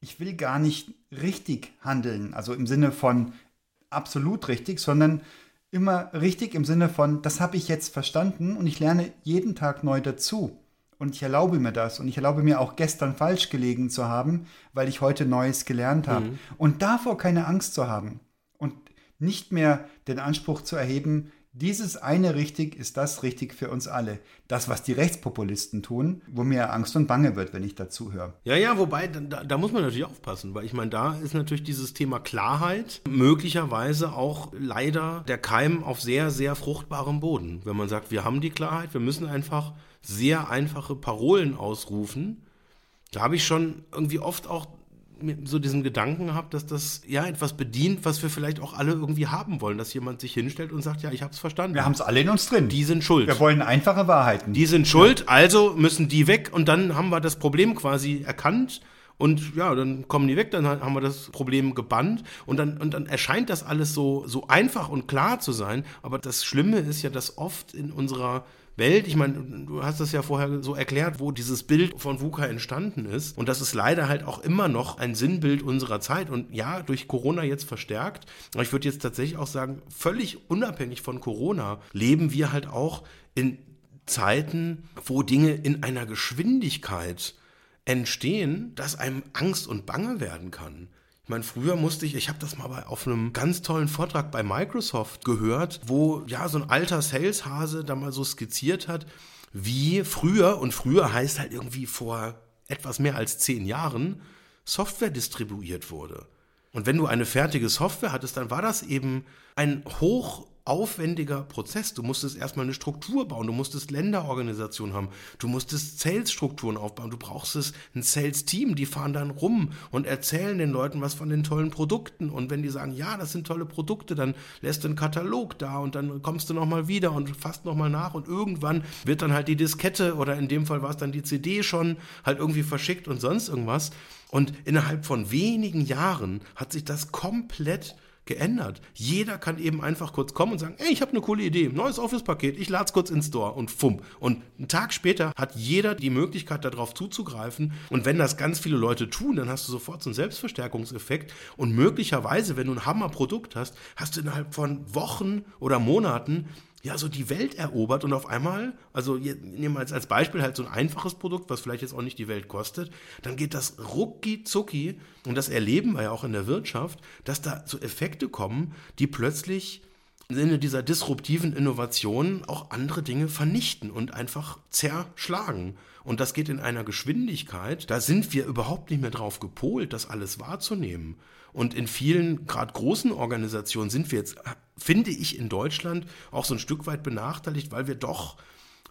Ich will gar nicht richtig handeln, also im Sinne von absolut richtig, sondern immer richtig im Sinne von, das habe ich jetzt verstanden und ich lerne jeden Tag neu dazu. Und ich erlaube mir das. Und ich erlaube mir auch gestern falsch gelegen zu haben, weil ich heute Neues gelernt habe. Mhm. Und davor keine Angst zu haben. Und nicht mehr den Anspruch zu erheben, dieses eine richtig ist das richtig für uns alle. Das, was die Rechtspopulisten tun, wo mir Angst und Bange wird, wenn ich dazu höre. Ja, ja, wobei, da, da muss man natürlich aufpassen, weil ich meine, da ist natürlich dieses Thema Klarheit möglicherweise auch leider der Keim auf sehr, sehr fruchtbarem Boden. Wenn man sagt, wir haben die Klarheit, wir müssen einfach sehr einfache Parolen ausrufen. Da habe ich schon irgendwie oft auch so diesen Gedanken gehabt, dass das ja etwas bedient, was wir vielleicht auch alle irgendwie haben wollen, dass jemand sich hinstellt und sagt, ja, ich habe es verstanden. Wir haben es alle in uns drin. Die sind schuld. Wir wollen einfache Wahrheiten. Die sind schuld, ja. also müssen die weg und dann haben wir das Problem quasi erkannt. Und ja, dann kommen die weg, dann haben wir das Problem gebannt und dann, und dann erscheint das alles so, so einfach und klar zu sein. Aber das Schlimme ist ja, dass oft in unserer Welt. Ich meine, du hast es ja vorher so erklärt, wo dieses Bild von VUCA entstanden ist. Und das ist leider halt auch immer noch ein Sinnbild unserer Zeit. Und ja, durch Corona jetzt verstärkt. Aber ich würde jetzt tatsächlich auch sagen, völlig unabhängig von Corona leben wir halt auch in Zeiten, wo Dinge in einer Geschwindigkeit entstehen, dass einem Angst und Bange werden kann. Ich meine, früher musste ich, ich habe das mal bei, auf einem ganz tollen Vortrag bei Microsoft gehört, wo ja so ein alter Saleshase da mal so skizziert hat, wie früher, und früher heißt halt irgendwie vor etwas mehr als zehn Jahren, Software distribuiert wurde. Und wenn du eine fertige Software hattest, dann war das eben ein hoch aufwendiger Prozess. Du musstest erstmal eine Struktur bauen, du musstest Länderorganisationen haben, du musstest Sales-Strukturen aufbauen, du brauchst ein Sales-Team, die fahren dann rum und erzählen den Leuten was von den tollen Produkten. Und wenn die sagen, ja, das sind tolle Produkte, dann lässt du einen Katalog da und dann kommst du nochmal wieder und fasst nochmal nach und irgendwann wird dann halt die Diskette oder in dem Fall war es dann die CD schon halt irgendwie verschickt und sonst irgendwas. Und innerhalb von wenigen Jahren hat sich das komplett geändert. Jeder kann eben einfach kurz kommen und sagen, ey, ich habe eine coole Idee, neues Office-Paket, ich lade es kurz ins Store und fumm. Und einen Tag später hat jeder die Möglichkeit, darauf zuzugreifen. Und wenn das ganz viele Leute tun, dann hast du sofort so einen Selbstverstärkungseffekt. Und möglicherweise, wenn du ein Hammerprodukt hast, hast du innerhalb von Wochen oder Monaten ja, so die Welt erobert und auf einmal, also nehmen wir jetzt als Beispiel halt so ein einfaches Produkt, was vielleicht jetzt auch nicht die Welt kostet, dann geht das rucki zucki und das erleben wir ja auch in der Wirtschaft, dass da so Effekte kommen, die plötzlich im Sinne dieser disruptiven Innovation auch andere Dinge vernichten und einfach zerschlagen. Und das geht in einer Geschwindigkeit, da sind wir überhaupt nicht mehr drauf gepolt, das alles wahrzunehmen. Und in vielen, gerade großen Organisationen sind wir jetzt, finde ich, in Deutschland auch so ein Stück weit benachteiligt, weil wir doch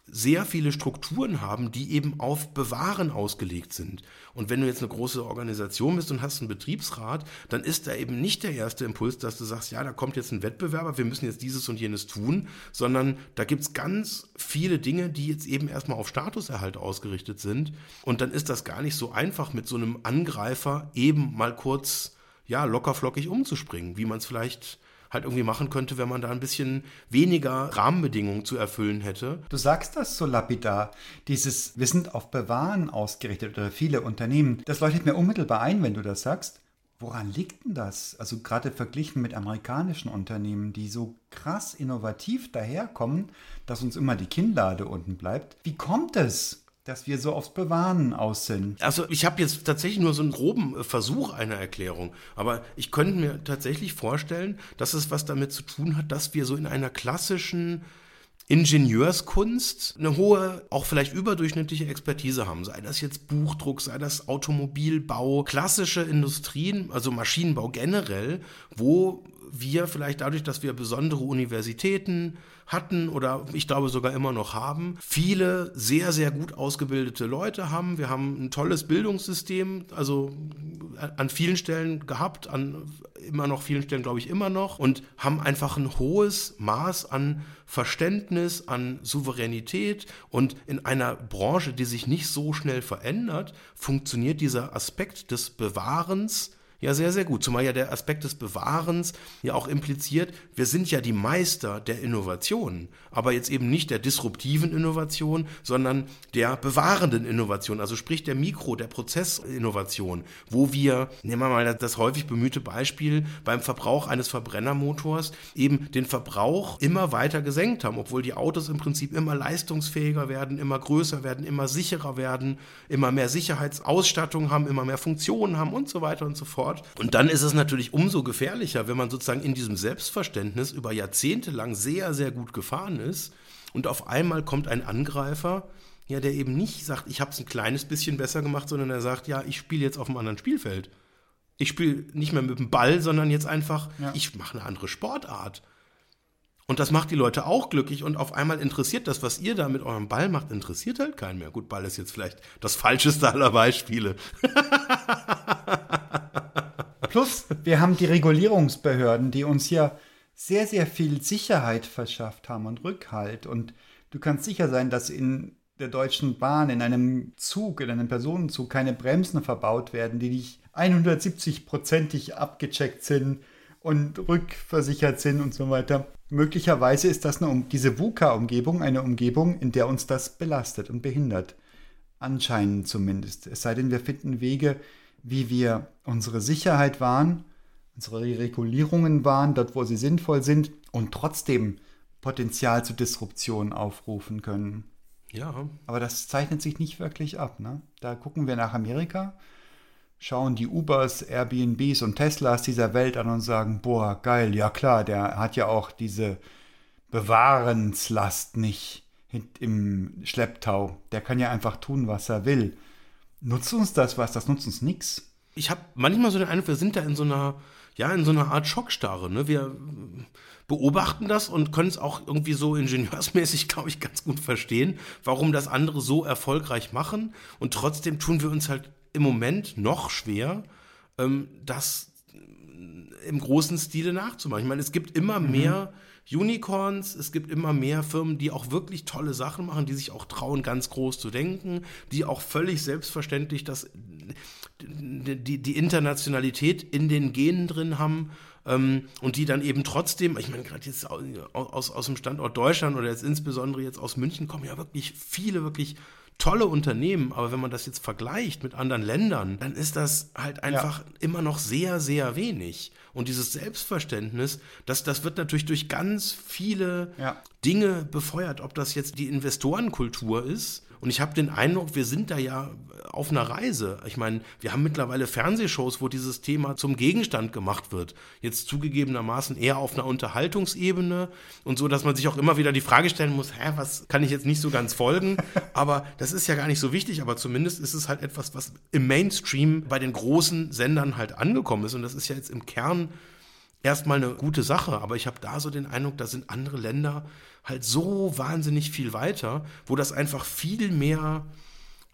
sehr viele Strukturen haben, die eben auf Bewahren ausgelegt sind. Und wenn du jetzt eine große Organisation bist und hast einen Betriebsrat, dann ist da eben nicht der erste Impuls, dass du sagst, ja, da kommt jetzt ein Wettbewerber, wir müssen jetzt dieses und jenes tun, sondern da gibt es ganz viele Dinge, die jetzt eben erstmal auf Statuserhalt ausgerichtet sind. Und dann ist das gar nicht so einfach, mit so einem Angreifer eben mal kurz ja, lockerflockig umzuspringen, wie man es vielleicht halt irgendwie machen könnte, wenn man da ein bisschen weniger Rahmenbedingungen zu erfüllen hätte. Du sagst das so lapidar, dieses, wir sind auf Bewahren ausgerichtet oder viele Unternehmen, das leuchtet mir unmittelbar ein, wenn du das sagst. Woran liegt denn das? Also gerade verglichen mit amerikanischen Unternehmen, die so krass innovativ daherkommen, dass uns immer die Kinnlade unten bleibt. Wie kommt es? Dass wir so aufs Bewahren aus sind. Also ich habe jetzt tatsächlich nur so einen groben äh, Versuch einer Erklärung, aber ich könnte mir tatsächlich vorstellen, dass es was damit zu tun hat, dass wir so in einer klassischen Ingenieurskunst eine hohe, auch vielleicht überdurchschnittliche Expertise haben. Sei das jetzt Buchdruck, sei das Automobilbau, klassische Industrien, also Maschinenbau generell, wo wir vielleicht dadurch, dass wir besondere Universitäten hatten oder ich glaube sogar immer noch haben, viele sehr, sehr gut ausgebildete Leute haben. Wir haben ein tolles Bildungssystem, also an vielen Stellen gehabt, an immer noch vielen Stellen glaube ich immer noch und haben einfach ein hohes Maß an Verständnis, an Souveränität und in einer Branche, die sich nicht so schnell verändert, funktioniert dieser Aspekt des Bewahrens ja, sehr, sehr gut. Zumal ja der Aspekt des Bewahrens ja auch impliziert, wir sind ja die Meister der Innovation, aber jetzt eben nicht der disruptiven Innovation, sondern der bewahrenden Innovation, also sprich der Mikro-, der Prozessinnovation, wo wir, nehmen wir mal das häufig bemühte Beispiel, beim Verbrauch eines Verbrennermotors eben den Verbrauch immer weiter gesenkt haben, obwohl die Autos im Prinzip immer leistungsfähiger werden, immer größer werden, immer sicherer werden, immer mehr Sicherheitsausstattung haben, immer mehr Funktionen haben und so weiter und so fort fort. Und dann ist es natürlich umso gefährlicher, wenn man sozusagen in diesem Selbstverständnis über Jahrzehnte lang sehr, sehr gut gefahren ist und auf einmal kommt ein Angreifer, ja, der eben nicht sagt, ich habe es ein kleines bisschen besser gemacht, sondern er sagt, ja, ich spiele jetzt auf einem anderen Spielfeld. Ich spiele nicht mehr mit dem Ball, sondern jetzt einfach, ja. ich mache eine andere Sportart. Und das macht die Leute auch glücklich und auf einmal interessiert das, was ihr da mit eurem Ball macht, interessiert halt keinen mehr. Gut, Ball ist jetzt vielleicht das falscheste aller Beispiele. Plus, wir haben die Regulierungsbehörden, die uns ja sehr, sehr viel Sicherheit verschafft haben und Rückhalt. Und du kannst sicher sein, dass in der Deutschen Bahn, in einem Zug, in einem Personenzug keine Bremsen verbaut werden, die nicht 170-prozentig abgecheckt sind und rückversichert sind und so weiter. Möglicherweise ist das eine, diese VUCA-Umgebung eine Umgebung, in der uns das belastet und behindert. Anscheinend zumindest. Es sei denn, wir finden Wege, wie wir unsere Sicherheit wahren, unsere Regulierungen wahren, dort wo sie sinnvoll sind und trotzdem Potenzial zur Disruption aufrufen können. Ja. Aber das zeichnet sich nicht wirklich ab. Ne? Da gucken wir nach Amerika, schauen die Ubers, Airbnbs und Teslas dieser Welt an und sagen, boah, geil, ja klar, der hat ja auch diese Bewahrenslast nicht im Schlepptau. Der kann ja einfach tun, was er will. Nutzt uns das was? Das nutzt uns nichts. Ich habe manchmal so den Eindruck, wir sind da in so einer, ja, in so einer Art Schockstarre. Ne? Wir beobachten das und können es auch irgendwie so ingenieursmäßig, glaube ich, ganz gut verstehen, warum das andere so erfolgreich machen. Und trotzdem tun wir uns halt im Moment noch schwer, ähm, das im großen Stile nachzumachen. Ich meine, es gibt immer mhm. Unicorns, es gibt immer mehr Firmen, die auch wirklich tolle Sachen machen, die sich auch trauen, ganz groß zu denken, die auch völlig selbstverständlich das, die, die Internationalität in den Genen drin haben ähm, und die dann eben trotzdem, ich meine, gerade jetzt aus, aus dem Standort Deutschland oder jetzt insbesondere jetzt aus München kommen ja wirklich viele, wirklich tolle Unternehmen, aber wenn man das jetzt vergleicht mit anderen Ländern, dann ist das halt einfach ja. immer noch sehr, sehr wenig. Und dieses Selbstverständnis, das, das wird natürlich durch ganz viele ja. Dinge befeuert, ob das jetzt die Investorenkultur ist, und ich habe den Eindruck, wir sind da ja auf einer Reise. Ich meine, wir haben mittlerweile Fernsehshows, wo dieses Thema zum Gegenstand gemacht wird. Jetzt zugegebenermaßen eher auf einer Unterhaltungsebene und so, dass man sich auch immer wieder die Frage stellen muss, hä, was kann ich jetzt nicht so ganz folgen? Aber das ist ja gar nicht so wichtig, aber zumindest ist es halt etwas, was im Mainstream bei den großen Sendern halt angekommen ist. Und das ist ja jetzt im Kern erstmal eine gute Sache, aber ich habe da so den Eindruck, da sind andere Länder halt so wahnsinnig viel weiter, wo das einfach viel mehr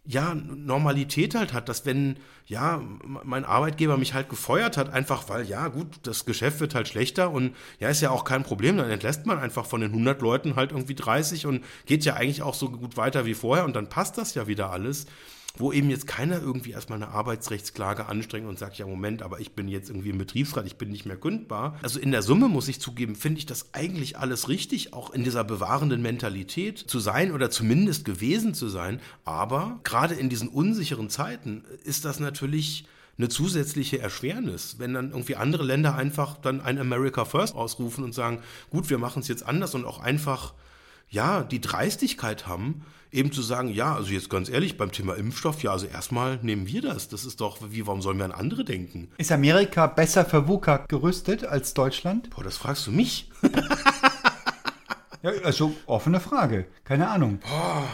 ja, Normalität halt hat, dass wenn, ja, mein Arbeitgeber mich halt gefeuert hat, einfach weil, ja, gut, das Geschäft wird halt schlechter und ja, ist ja auch kein Problem, dann entlässt man einfach von den 100 Leuten halt irgendwie 30 und geht ja eigentlich auch so gut weiter wie vorher und dann passt das ja wieder alles wo eben jetzt keiner irgendwie erstmal eine Arbeitsrechtsklage anstrengt und sagt, ja Moment, aber ich bin jetzt irgendwie im Betriebsrat, ich bin nicht mehr kündbar. Also in der Summe muss ich zugeben, finde ich das eigentlich alles richtig, auch in dieser bewahrenden Mentalität zu sein oder zumindest gewesen zu sein. Aber gerade in diesen unsicheren Zeiten ist das natürlich eine zusätzliche Erschwernis, wenn dann irgendwie andere Länder einfach dann ein America First ausrufen und sagen, gut, wir machen es jetzt anders und auch einfach ja, die Dreistigkeit haben, eben zu sagen, ja, also jetzt ganz ehrlich, beim Thema Impfstoff, ja, also erstmal nehmen wir das. Das ist doch, wie, warum sollen wir an andere denken? Ist Amerika besser für VUCA gerüstet als Deutschland? Boah, das fragst du mich? ja, also offene Frage. Keine Ahnung. Boah,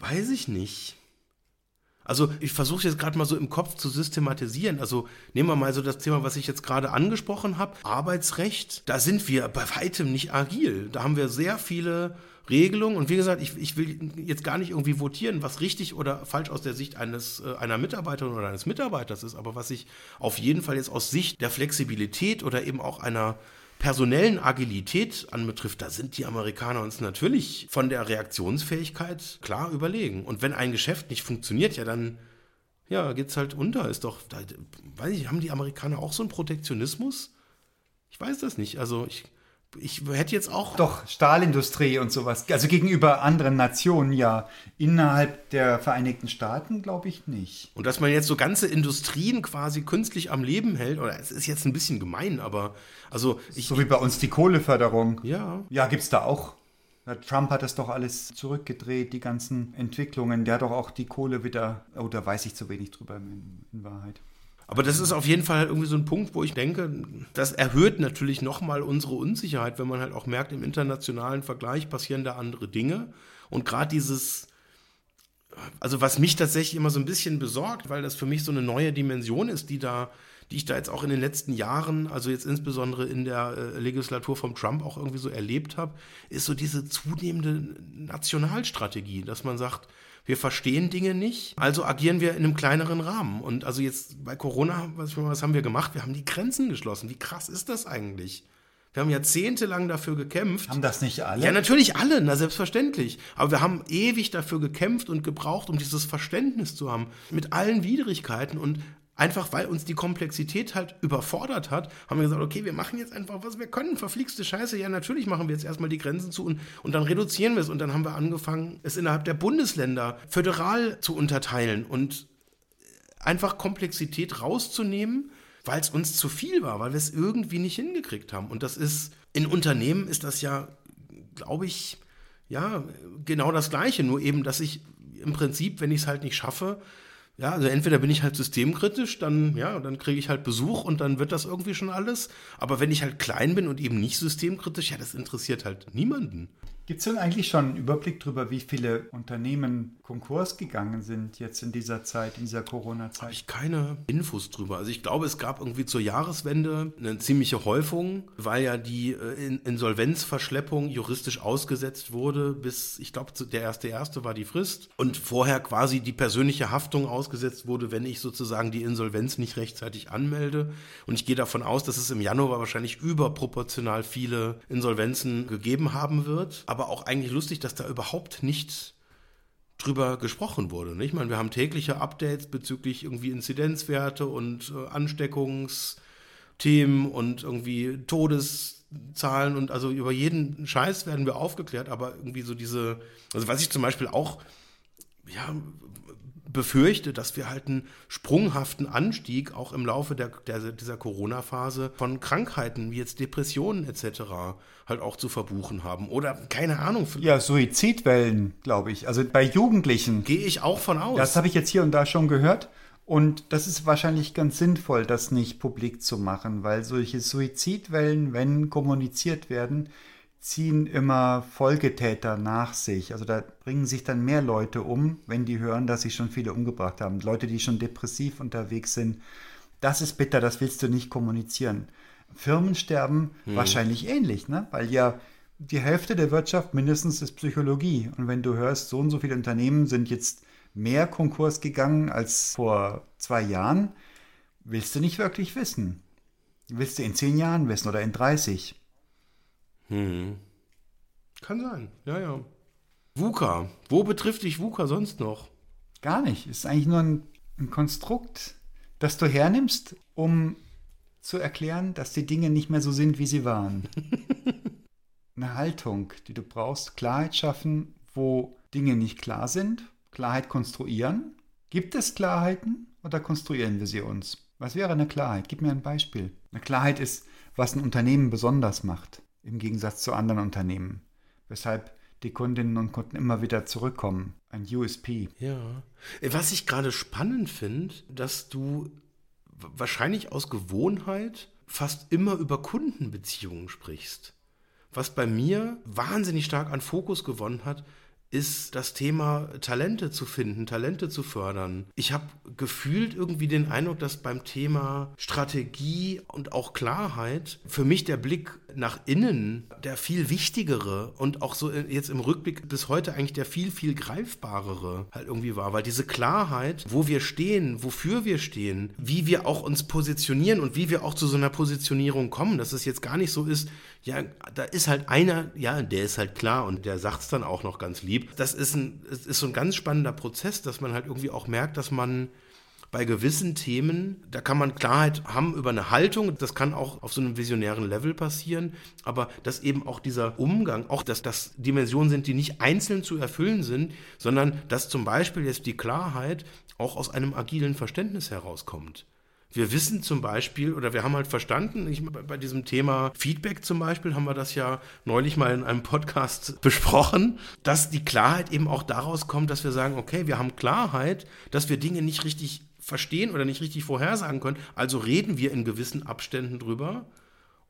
weiß ich nicht. Also ich versuche jetzt gerade mal so im Kopf zu systematisieren. Also nehmen wir mal so das Thema, was ich jetzt gerade angesprochen habe, Arbeitsrecht. Da sind wir bei weitem nicht agil. Da haben wir sehr viele Regelungen. Und wie gesagt, ich, ich will jetzt gar nicht irgendwie votieren, was richtig oder falsch aus der Sicht eines, äh, einer Mitarbeiterin oder eines Mitarbeiters ist. Aber was ich auf jeden Fall jetzt aus Sicht der Flexibilität oder eben auch einer personellen Agilität anbetrifft, da sind die Amerikaner uns natürlich von der Reaktionsfähigkeit klar überlegen. Und wenn ein Geschäft nicht funktioniert, ja, dann ja, geht's halt unter. Ist doch, da, weiß ich, haben die Amerikaner auch so einen Protektionismus? Ich weiß das nicht. Also ich ich hätte jetzt auch. Doch, Stahlindustrie und sowas. Also gegenüber anderen Nationen ja. Innerhalb der Vereinigten Staaten glaube ich nicht. Und dass man jetzt so ganze Industrien quasi künstlich am Leben hält, oder es ist jetzt ein bisschen gemein, aber also. Ich, so wie bei uns die Kohleförderung. Ja. Ja, gibt es da auch. Trump hat das doch alles zurückgedreht, die ganzen Entwicklungen. Der hat doch auch die Kohle wieder. Oh, da weiß ich zu wenig drüber in, in Wahrheit. Aber das ist auf jeden Fall irgendwie so ein Punkt, wo ich denke, das erhöht natürlich nochmal unsere Unsicherheit, wenn man halt auch merkt, im internationalen Vergleich passieren da andere Dinge. Und gerade dieses, also was mich tatsächlich immer so ein bisschen besorgt, weil das für mich so eine neue Dimension ist, die da, die ich da jetzt auch in den letzten Jahren, also jetzt insbesondere in der äh, Legislatur von Trump auch irgendwie so erlebt habe, ist so diese zunehmende Nationalstrategie, dass man sagt, wir verstehen Dinge nicht, also agieren wir in einem kleineren Rahmen. Und also jetzt bei Corona, was, was haben wir gemacht? Wir haben die Grenzen geschlossen. Wie krass ist das eigentlich? Wir haben jahrzehntelang dafür gekämpft. Haben das nicht alle? Ja, natürlich alle, na selbstverständlich. Aber wir haben ewig dafür gekämpft und gebraucht, um dieses Verständnis zu haben. Mit allen Widrigkeiten und Einfach weil uns die Komplexität halt überfordert hat, haben wir gesagt, okay, wir machen jetzt einfach, was wir können. Verflixte Scheiße. Ja, natürlich machen wir jetzt erstmal die Grenzen zu und, und dann reduzieren wir es. Und dann haben wir angefangen, es innerhalb der Bundesländer föderal zu unterteilen und einfach Komplexität rauszunehmen, weil es uns zu viel war, weil wir es irgendwie nicht hingekriegt haben. Und das ist, in Unternehmen ist das ja, glaube ich, ja, genau das Gleiche. Nur eben, dass ich im Prinzip, wenn ich es halt nicht schaffe, ja, also entweder bin ich halt systemkritisch, dann, ja, dann kriege ich halt Besuch und dann wird das irgendwie schon alles. Aber wenn ich halt klein bin und eben nicht systemkritisch, ja, das interessiert halt niemanden. Gibt es denn eigentlich schon einen Überblick darüber, wie viele Unternehmen Konkurs gegangen sind jetzt in dieser Zeit, in dieser Corona-Zeit? Habe ich keine Infos drüber. Also ich glaube, es gab irgendwie zur Jahreswende eine ziemliche Häufung, weil ja die äh, Insolvenzverschleppung juristisch ausgesetzt wurde bis, ich glaube, der erste erste war die Frist und vorher quasi die persönliche Haftung ausgesetzt wurde, wenn ich sozusagen die Insolvenz nicht rechtzeitig anmelde. Und ich gehe davon aus, dass es im Januar wahrscheinlich überproportional viele Insolvenzen gegeben haben wird aber auch eigentlich lustig, dass da überhaupt nicht drüber gesprochen wurde. Ich meine, wir haben tägliche Updates bezüglich irgendwie Inzidenzwerte und äh, Ansteckungsthemen und irgendwie Todeszahlen und also über jeden Scheiß werden wir aufgeklärt, aber irgendwie so diese, also was ich zum Beispiel auch ja, befürchte, dass wir halt einen sprunghaften Anstieg auch im Laufe der, der dieser Corona-Phase von Krankheiten wie jetzt Depressionen etc. halt auch zu verbuchen haben. Oder keine Ahnung. Ja, Suizidwellen, glaube ich. Also bei Jugendlichen. Gehe ich auch von aus. Das habe ich jetzt hier und da schon gehört. Und das ist wahrscheinlich ganz sinnvoll, das nicht publik zu machen, weil solche Suizidwellen, wenn kommuniziert werden, ziehen immer Folgetäter nach sich. Also da bringen sich dann mehr Leute um, wenn die hören, dass sich schon viele umgebracht haben. Leute, die schon depressiv unterwegs sind. Das ist bitter, das willst du nicht kommunizieren. Firmen sterben hm. wahrscheinlich ähnlich, ne? weil ja die Hälfte der Wirtschaft mindestens ist Psychologie. Und wenn du hörst, so und so viele Unternehmen sind jetzt mehr Konkurs gegangen als vor zwei Jahren, willst du nicht wirklich wissen. Willst du in zehn Jahren wissen oder in 30. Hm. Kann sein, ja, ja. VUCA. Wo betrifft dich VUCA sonst noch? Gar nicht. Es ist eigentlich nur ein, ein Konstrukt, das du hernimmst, um zu erklären, dass die Dinge nicht mehr so sind, wie sie waren. Eine Haltung, die du brauchst, Klarheit schaffen, wo Dinge nicht klar sind, Klarheit konstruieren. Gibt es Klarheiten oder konstruieren wir sie uns? Was wäre eine Klarheit? Gib mir ein Beispiel. Eine Klarheit ist, was ein Unternehmen besonders macht im Gegensatz zu anderen Unternehmen. weshalb die Kundinnen und Kunden immer wieder zurückkommen. Ein USP. Ja. Was ich gerade spannend finde, dass du wahrscheinlich aus Gewohnheit fast immer über Kundenbeziehungen sprichst. Was bei mir wahnsinnig stark an Fokus gewonnen hat, ist das Thema Talente zu finden, Talente zu fördern. Ich habe gefühlt irgendwie den Eindruck, dass beim Thema Strategie und auch Klarheit für mich der Blick nach innen der viel wichtigere und auch so jetzt im Rückblick bis heute eigentlich der viel, viel greifbarere halt irgendwie war. Weil diese Klarheit, wo wir stehen, wofür wir stehen, wie wir auch uns positionieren und wie wir auch zu so einer Positionierung kommen, dass es jetzt gar nicht so ist, ja, da ist halt einer, ja, der ist halt klar und der sagt es dann auch noch ganz lieb. Das ist, ein, ist so ein ganz spannender Prozess, dass man halt irgendwie auch merkt, dass man bei gewissen Themen, da kann man Klarheit haben über eine Haltung, das kann auch auf so einem visionären Level passieren, aber dass eben auch dieser Umgang, auch dass das Dimensionen sind, die nicht einzeln zu erfüllen sind, sondern dass zum Beispiel jetzt die Klarheit auch aus einem agilen Verständnis herauskommt. Wir wissen zum Beispiel, oder wir haben halt verstanden, ich, bei diesem Thema Feedback zum Beispiel, haben wir das ja neulich mal in einem Podcast besprochen, dass die Klarheit eben auch daraus kommt, dass wir sagen, okay, wir haben Klarheit, dass wir Dinge nicht richtig verstehen oder nicht richtig vorhersagen können. Also reden wir in gewissen Abständen drüber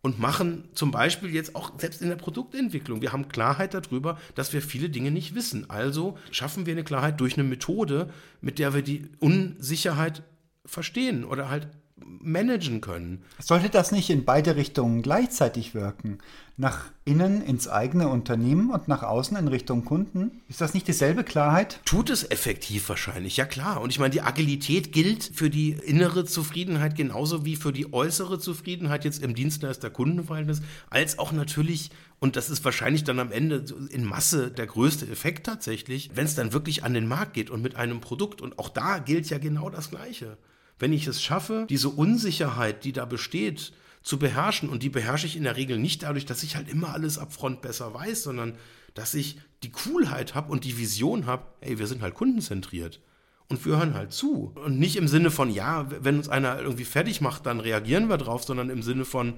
und machen zum Beispiel jetzt auch selbst in der Produktentwicklung. Wir haben Klarheit darüber, dass wir viele Dinge nicht wissen. Also schaffen wir eine Klarheit durch eine Methode, mit der wir die Unsicherheit verstehen oder halt managen können. Sollte das nicht in beide Richtungen gleichzeitig wirken? Nach innen ins eigene Unternehmen und nach außen in Richtung Kunden? Ist das nicht dieselbe Klarheit? Tut es effektiv wahrscheinlich, ja klar. Und ich meine, die Agilität gilt für die innere Zufriedenheit genauso wie für die äußere Zufriedenheit jetzt im Dienstleister-Kundenverhältnis, als auch natürlich und das ist wahrscheinlich dann am Ende in Masse der größte Effekt tatsächlich, wenn es dann wirklich an den Markt geht und mit einem Produkt. Und auch da gilt ja genau das Gleiche wenn ich es schaffe, diese Unsicherheit, die da besteht, zu beherrschen, und die beherrsche ich in der Regel nicht dadurch, dass ich halt immer alles upfront besser weiß, sondern dass ich die Coolheit habe und die Vision habe, ey, wir sind halt kundenzentriert. Und wir hören halt zu. Und nicht im Sinne von, ja, wenn uns einer irgendwie fertig macht, dann reagieren wir drauf, sondern im Sinne von,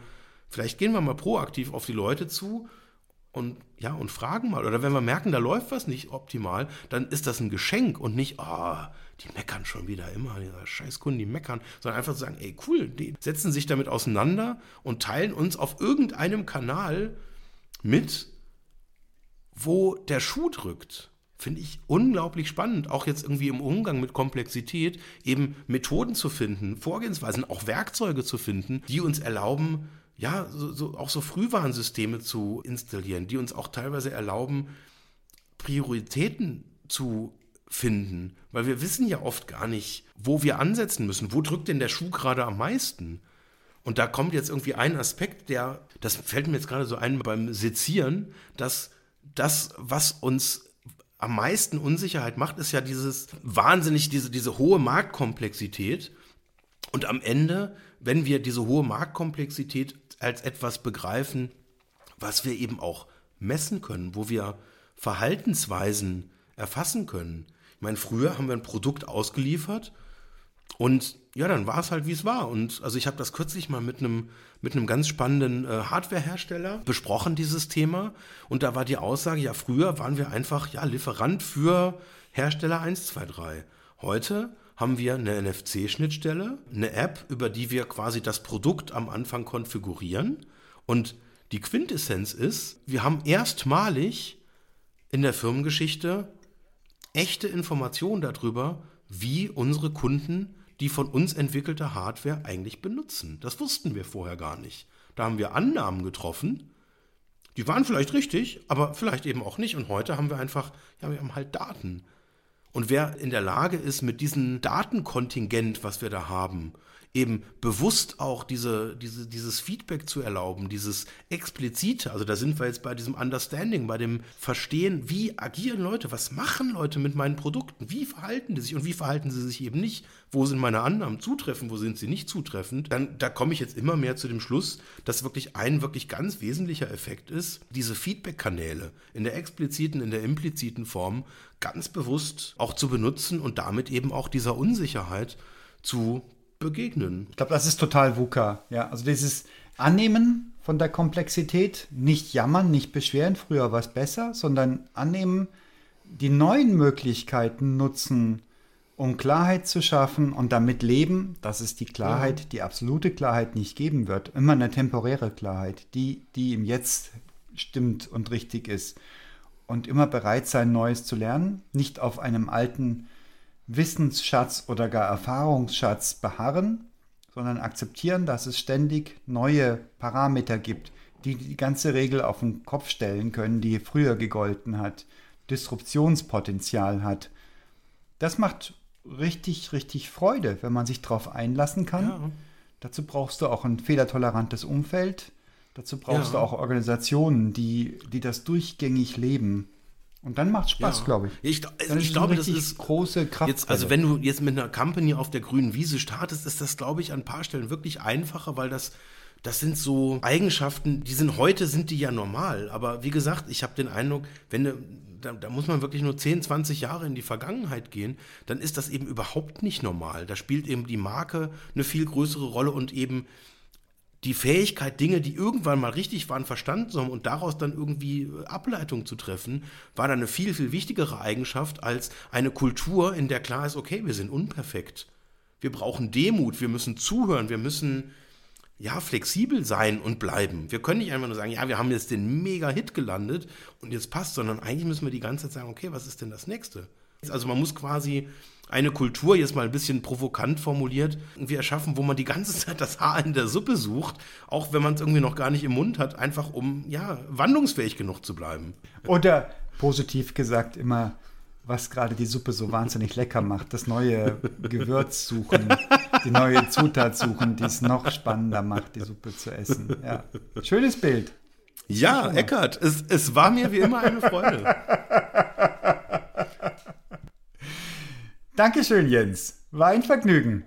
vielleicht gehen wir mal proaktiv auf die Leute zu und ja, und fragen mal. Oder wenn wir merken, da läuft was nicht optimal, dann ist das ein Geschenk und nicht, ah, oh, die meckern schon wieder immer, diese scheiß Kunden, die meckern, sondern einfach zu sagen, ey, cool, die setzen sich damit auseinander und teilen uns auf irgendeinem Kanal mit, wo der Schuh drückt. Finde ich unglaublich spannend, auch jetzt irgendwie im Umgang mit Komplexität, eben Methoden zu finden, Vorgehensweisen, auch Werkzeuge zu finden, die uns erlauben, ja, so, so, auch so Frühwarnsysteme zu installieren, die uns auch teilweise erlauben, Prioritäten zu finden, weil wir wissen ja oft gar nicht, wo wir ansetzen müssen. Wo drückt denn der Schuh gerade am meisten? Und da kommt jetzt irgendwie ein Aspekt, der, das fällt mir jetzt gerade so ein beim Sezieren, dass das, was uns am meisten Unsicherheit macht, ist ja dieses wahnsinnig, diese, diese hohe Marktkomplexität. Und am Ende, wenn wir diese hohe Marktkomplexität als etwas begreifen, was wir eben auch messen können, wo wir Verhaltensweisen erfassen können, ich meine, früher haben wir ein Produkt ausgeliefert und ja, dann war es halt, wie es war. Und also ich habe das kürzlich mal mit einem mit einem ganz spannenden äh, Hardwarehersteller besprochen, dieses Thema. Und da war die Aussage, ja, früher waren wir einfach ja Lieferant für Hersteller 123. Heute haben wir eine NFC-Schnittstelle, eine App, über die wir quasi das Produkt am Anfang konfigurieren. Und die Quintessenz ist, wir haben erstmalig in der Firmengeschichte echte Informationen darüber, wie unsere Kunden die von uns entwickelte Hardware eigentlich benutzen. Das wussten wir vorher gar nicht. Da haben wir Annahmen getroffen, die waren vielleicht richtig, aber vielleicht eben auch nicht. Und heute haben wir einfach, ja, wir haben halt Daten. Und wer in der Lage ist, mit diesem Datenkontingent, was wir da haben, eben bewusst auch diese, diese, dieses Feedback zu erlauben, dieses explizite, also da sind wir jetzt bei diesem Understanding, bei dem Verstehen, wie agieren Leute, was machen Leute mit meinen Produkten, wie verhalten die sich und wie verhalten sie sich eben nicht, wo sind meine Annahmen zutreffend, wo sind sie nicht zutreffend, dann da komme ich jetzt immer mehr zu dem Schluss, dass wirklich ein wirklich ganz wesentlicher Effekt ist, diese Feedback-Kanäle in der expliziten, in der impliziten Form ganz bewusst auch zu benutzen und damit eben auch dieser Unsicherheit zu begegnen. Ich glaube, das ist total VUCA. Ja, also dieses Annehmen von der Komplexität. Nicht jammern, nicht beschweren, früher war es besser, sondern annehmen, die neuen Möglichkeiten nutzen, um Klarheit zu schaffen und damit leben, dass es die Klarheit, ja. die absolute Klarheit nicht geben wird. Immer eine temporäre Klarheit, die, die im Jetzt stimmt und richtig ist. Und immer bereit sein, Neues zu lernen, nicht auf einem alten Wissensschatz oder gar Erfahrungsschatz beharren, sondern akzeptieren, dass es ständig neue Parameter gibt, die die ganze Regel auf den Kopf stellen können, die früher gegolten hat, Disruptionspotenzial hat. Das macht richtig, richtig Freude, wenn man sich darauf einlassen kann. Ja. Dazu brauchst du auch ein fehlertolerantes Umfeld. Dazu brauchst ja. du auch Organisationen, die, die das durchgängig leben. Und dann macht Spaß, ja. glaube ich. Ich, also ich glaube, das ist große Kraft. Jetzt, also wenn du jetzt mit einer Company auf der grünen Wiese startest, ist das, glaube ich, an ein paar Stellen wirklich einfacher, weil das das sind so Eigenschaften, die sind heute sind die ja normal. Aber wie gesagt, ich habe den Eindruck, wenn du, da, da, muss man wirklich nur 10, 20 Jahre in die Vergangenheit gehen, dann ist das eben überhaupt nicht normal. Da spielt eben die Marke eine viel größere Rolle und eben die Fähigkeit, Dinge, die irgendwann mal richtig waren, verstanden zu haben und daraus dann irgendwie äh, Ableitung zu treffen, war dann eine viel, viel wichtigere Eigenschaft als eine Kultur, in der klar ist, okay, wir sind unperfekt. Wir brauchen Demut, wir müssen zuhören, wir müssen ja, flexibel sein und bleiben. Wir können nicht einfach nur sagen, ja, wir haben jetzt den Mega-Hit gelandet und jetzt passt, sondern eigentlich müssen wir die ganze Zeit sagen, okay, was ist denn das nächste? Also man muss quasi eine Kultur, jetzt mal ein bisschen provokant formuliert, irgendwie erschaffen, wo man die ganze Zeit das Haar in der Suppe sucht, auch wenn man es irgendwie noch gar nicht im Mund hat, einfach um, ja, wandlungsfähig genug zu bleiben. Oder positiv gesagt immer, was gerade die Suppe so wahnsinnig lecker macht, das neue Gewürz suchen, die neue Zutat suchen, die es noch spannender macht, die Suppe zu essen. Ja. Schönes Bild. Ja, Eckart, es, es war mir wie immer eine Freude. Dankeschön, Jens. War ein Vergnügen.